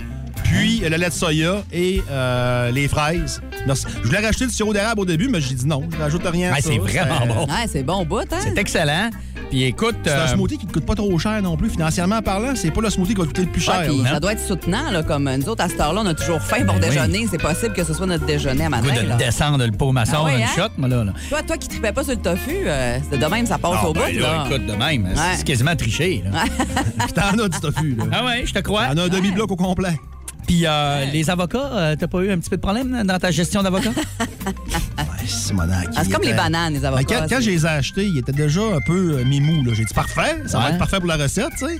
Puis le lait de soya et euh, les fraises. Merci. Je voulais rajouter du sirop d'érable au début, mais j'ai dit non, je rajoute rien. c'est vraiment bon. Ouais, c'est bon au bout, hein? C'est excellent. Puis écoute. C'est un euh, smoothie qui ne coûte pas trop cher non plus. Financièrement parlant, c'est pas le smoothie qui va coûter le plus cher. ça doit être soutenant, là, comme nous autres, à cette heure-là, on a toujours faim pour Ben oui. déjeuner. C'est possible que ce soit notre déjeuner à matin. de descendre le pot maçon Ah ouais, une hein? shot, moi, là. là. Toi, toi qui tripais pas sur le tofu, euh, c'est de même, ça passe Ah, au ben bout. là, Là. écoute, de même. Ouais. C'est quasiment triché. là. Puis t'en as du tofu, là. Ah ouais, je te crois. T'en as un demi-bloc au complet. Puis euh, les avocats, euh, t'as pas eu un petit peu de problème dans ta gestion d'avocat? Simonac, Ah, c'est comme les bananes, les Ben, avocats. quand, quand je les ai achetés, ils étaient déjà un peu euh, mi-mous. là. J'ai dit parfait, ça va être parfait pour la recette, tu sais.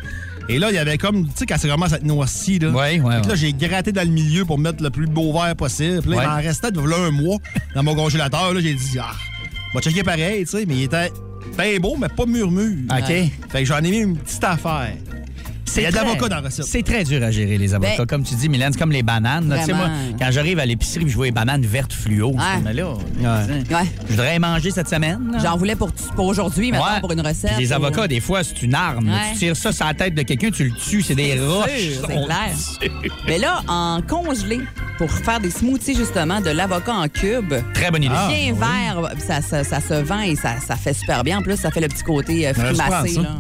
Et là, il y avait comme, tu sais, quand c'est vraiment cette noiscie, là. Ouais. là, j'ai gratté dans le milieu pour mettre le plus beau verre possible. Puis là, Ouais. il m'en restait de là, un mois dans mon congélateur. Là, j'ai dit, ah, on va checker pareil, tu sais, mais il était bien beau, mais pas murmure. OK. Fait que j'en ai mis une petite affaire. Il y a de l'avocat dans la recette. C'est très dur à gérer, les avocats. Ben- comme tu dis, Mylène, c'est comme les bananes. là. Tu sais, moi, quand j'arrive à l'épicerie je vois les bananes vertes fluo, je Ouais. mais là, Ouais. je voudrais manger cette semaine. J'en voulais pour, pour aujourd'hui, maintenant, Ouais. pour une recette. Puis Les ou- avocats, des fois, c'est une arme. Tu tires ça sur la tête de quelqu'un, tu le tues, c'est des roches. c'est clair. Mais là, en congelé, pour faire des smoothies, justement, de l'avocat en cube, Très bonne idée. Ah, bien oui. vert, ça, ça- ça se vend et ça, ça fait super bien. En plus, ça fait le petit côté euh, frimassé. Là.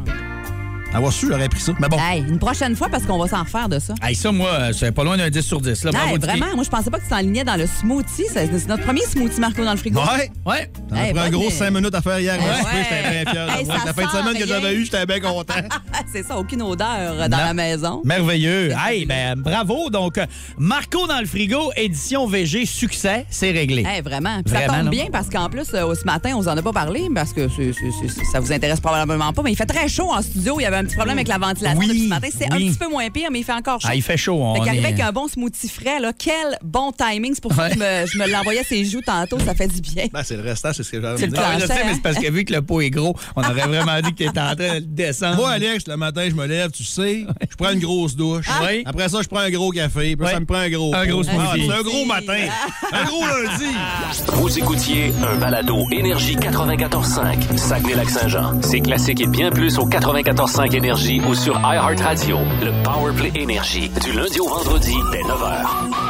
Avoir su, j'aurais pris ça. Mais bon. Hey, une prochaine fois, parce qu'on va s'en refaire de ça. Hey, ça, moi, euh, c'est pas loin d'un 10 sur 10. Là. Bravo, Hey, Dicky. vraiment, moi, je pensais pas que tu t'enlignais dans le smoothie. C'est notre premier smoothie Marco dans le frigo. Ouais. Ouais. T'en as Hey, pris un gros idée. 5 minutes à faire hier. Moi, ouais. J'étais bien fier. moi. La fin de semaine que rien. j'avais eue, j'étais bien content. c'est ça, aucune odeur dans Non. la maison. Merveilleux. Hey, ben, bravo. Donc, euh, Marco dans le frigo, édition VG, succès, c'est réglé. Hey, vraiment. Puis ça tombe bien parce qu'en plus, euh, ce matin, on vous en a pas parlé parce que ça vous intéresse probablement pas, mais il fait très chaud en studio. Il y avait un petit problème avec la ventilation Oui, depuis ce matin. C'est un petit peu moins pire, mais il fait encore chaud. Ah, il fait chaud. On Fait qu'arriver est- avec un bon smoothie frais, là, quel bon timing. C'est pour ça que je me, l'envoyais à ses joues tantôt. Ça fait du bien. Ben, c'est le restant, c'est ce que j'avais C'est dit. le Ah, je sais, plancher, mais hein? c'est parce que vu que le pot est gros, on aurait vraiment dit que tu étais en train de le descendre. Moi, Alex, le matin, je me lève, tu sais, je prends une grosse douche. Oui. Après ça, je prends un gros café. Puis Oui. ça me prend un gros. Un gros smoothie. Ah, c'est un gros matin. un gros lundi. Vous écoutiez un balado Énergie 94.5, Saguenay-Lac-Saint-Jean. C'est classique et bien plus au 94.5 Énergie ou sur iHeartRadio. Le Powerplay Énergie, du lundi au vendredi dès 9h.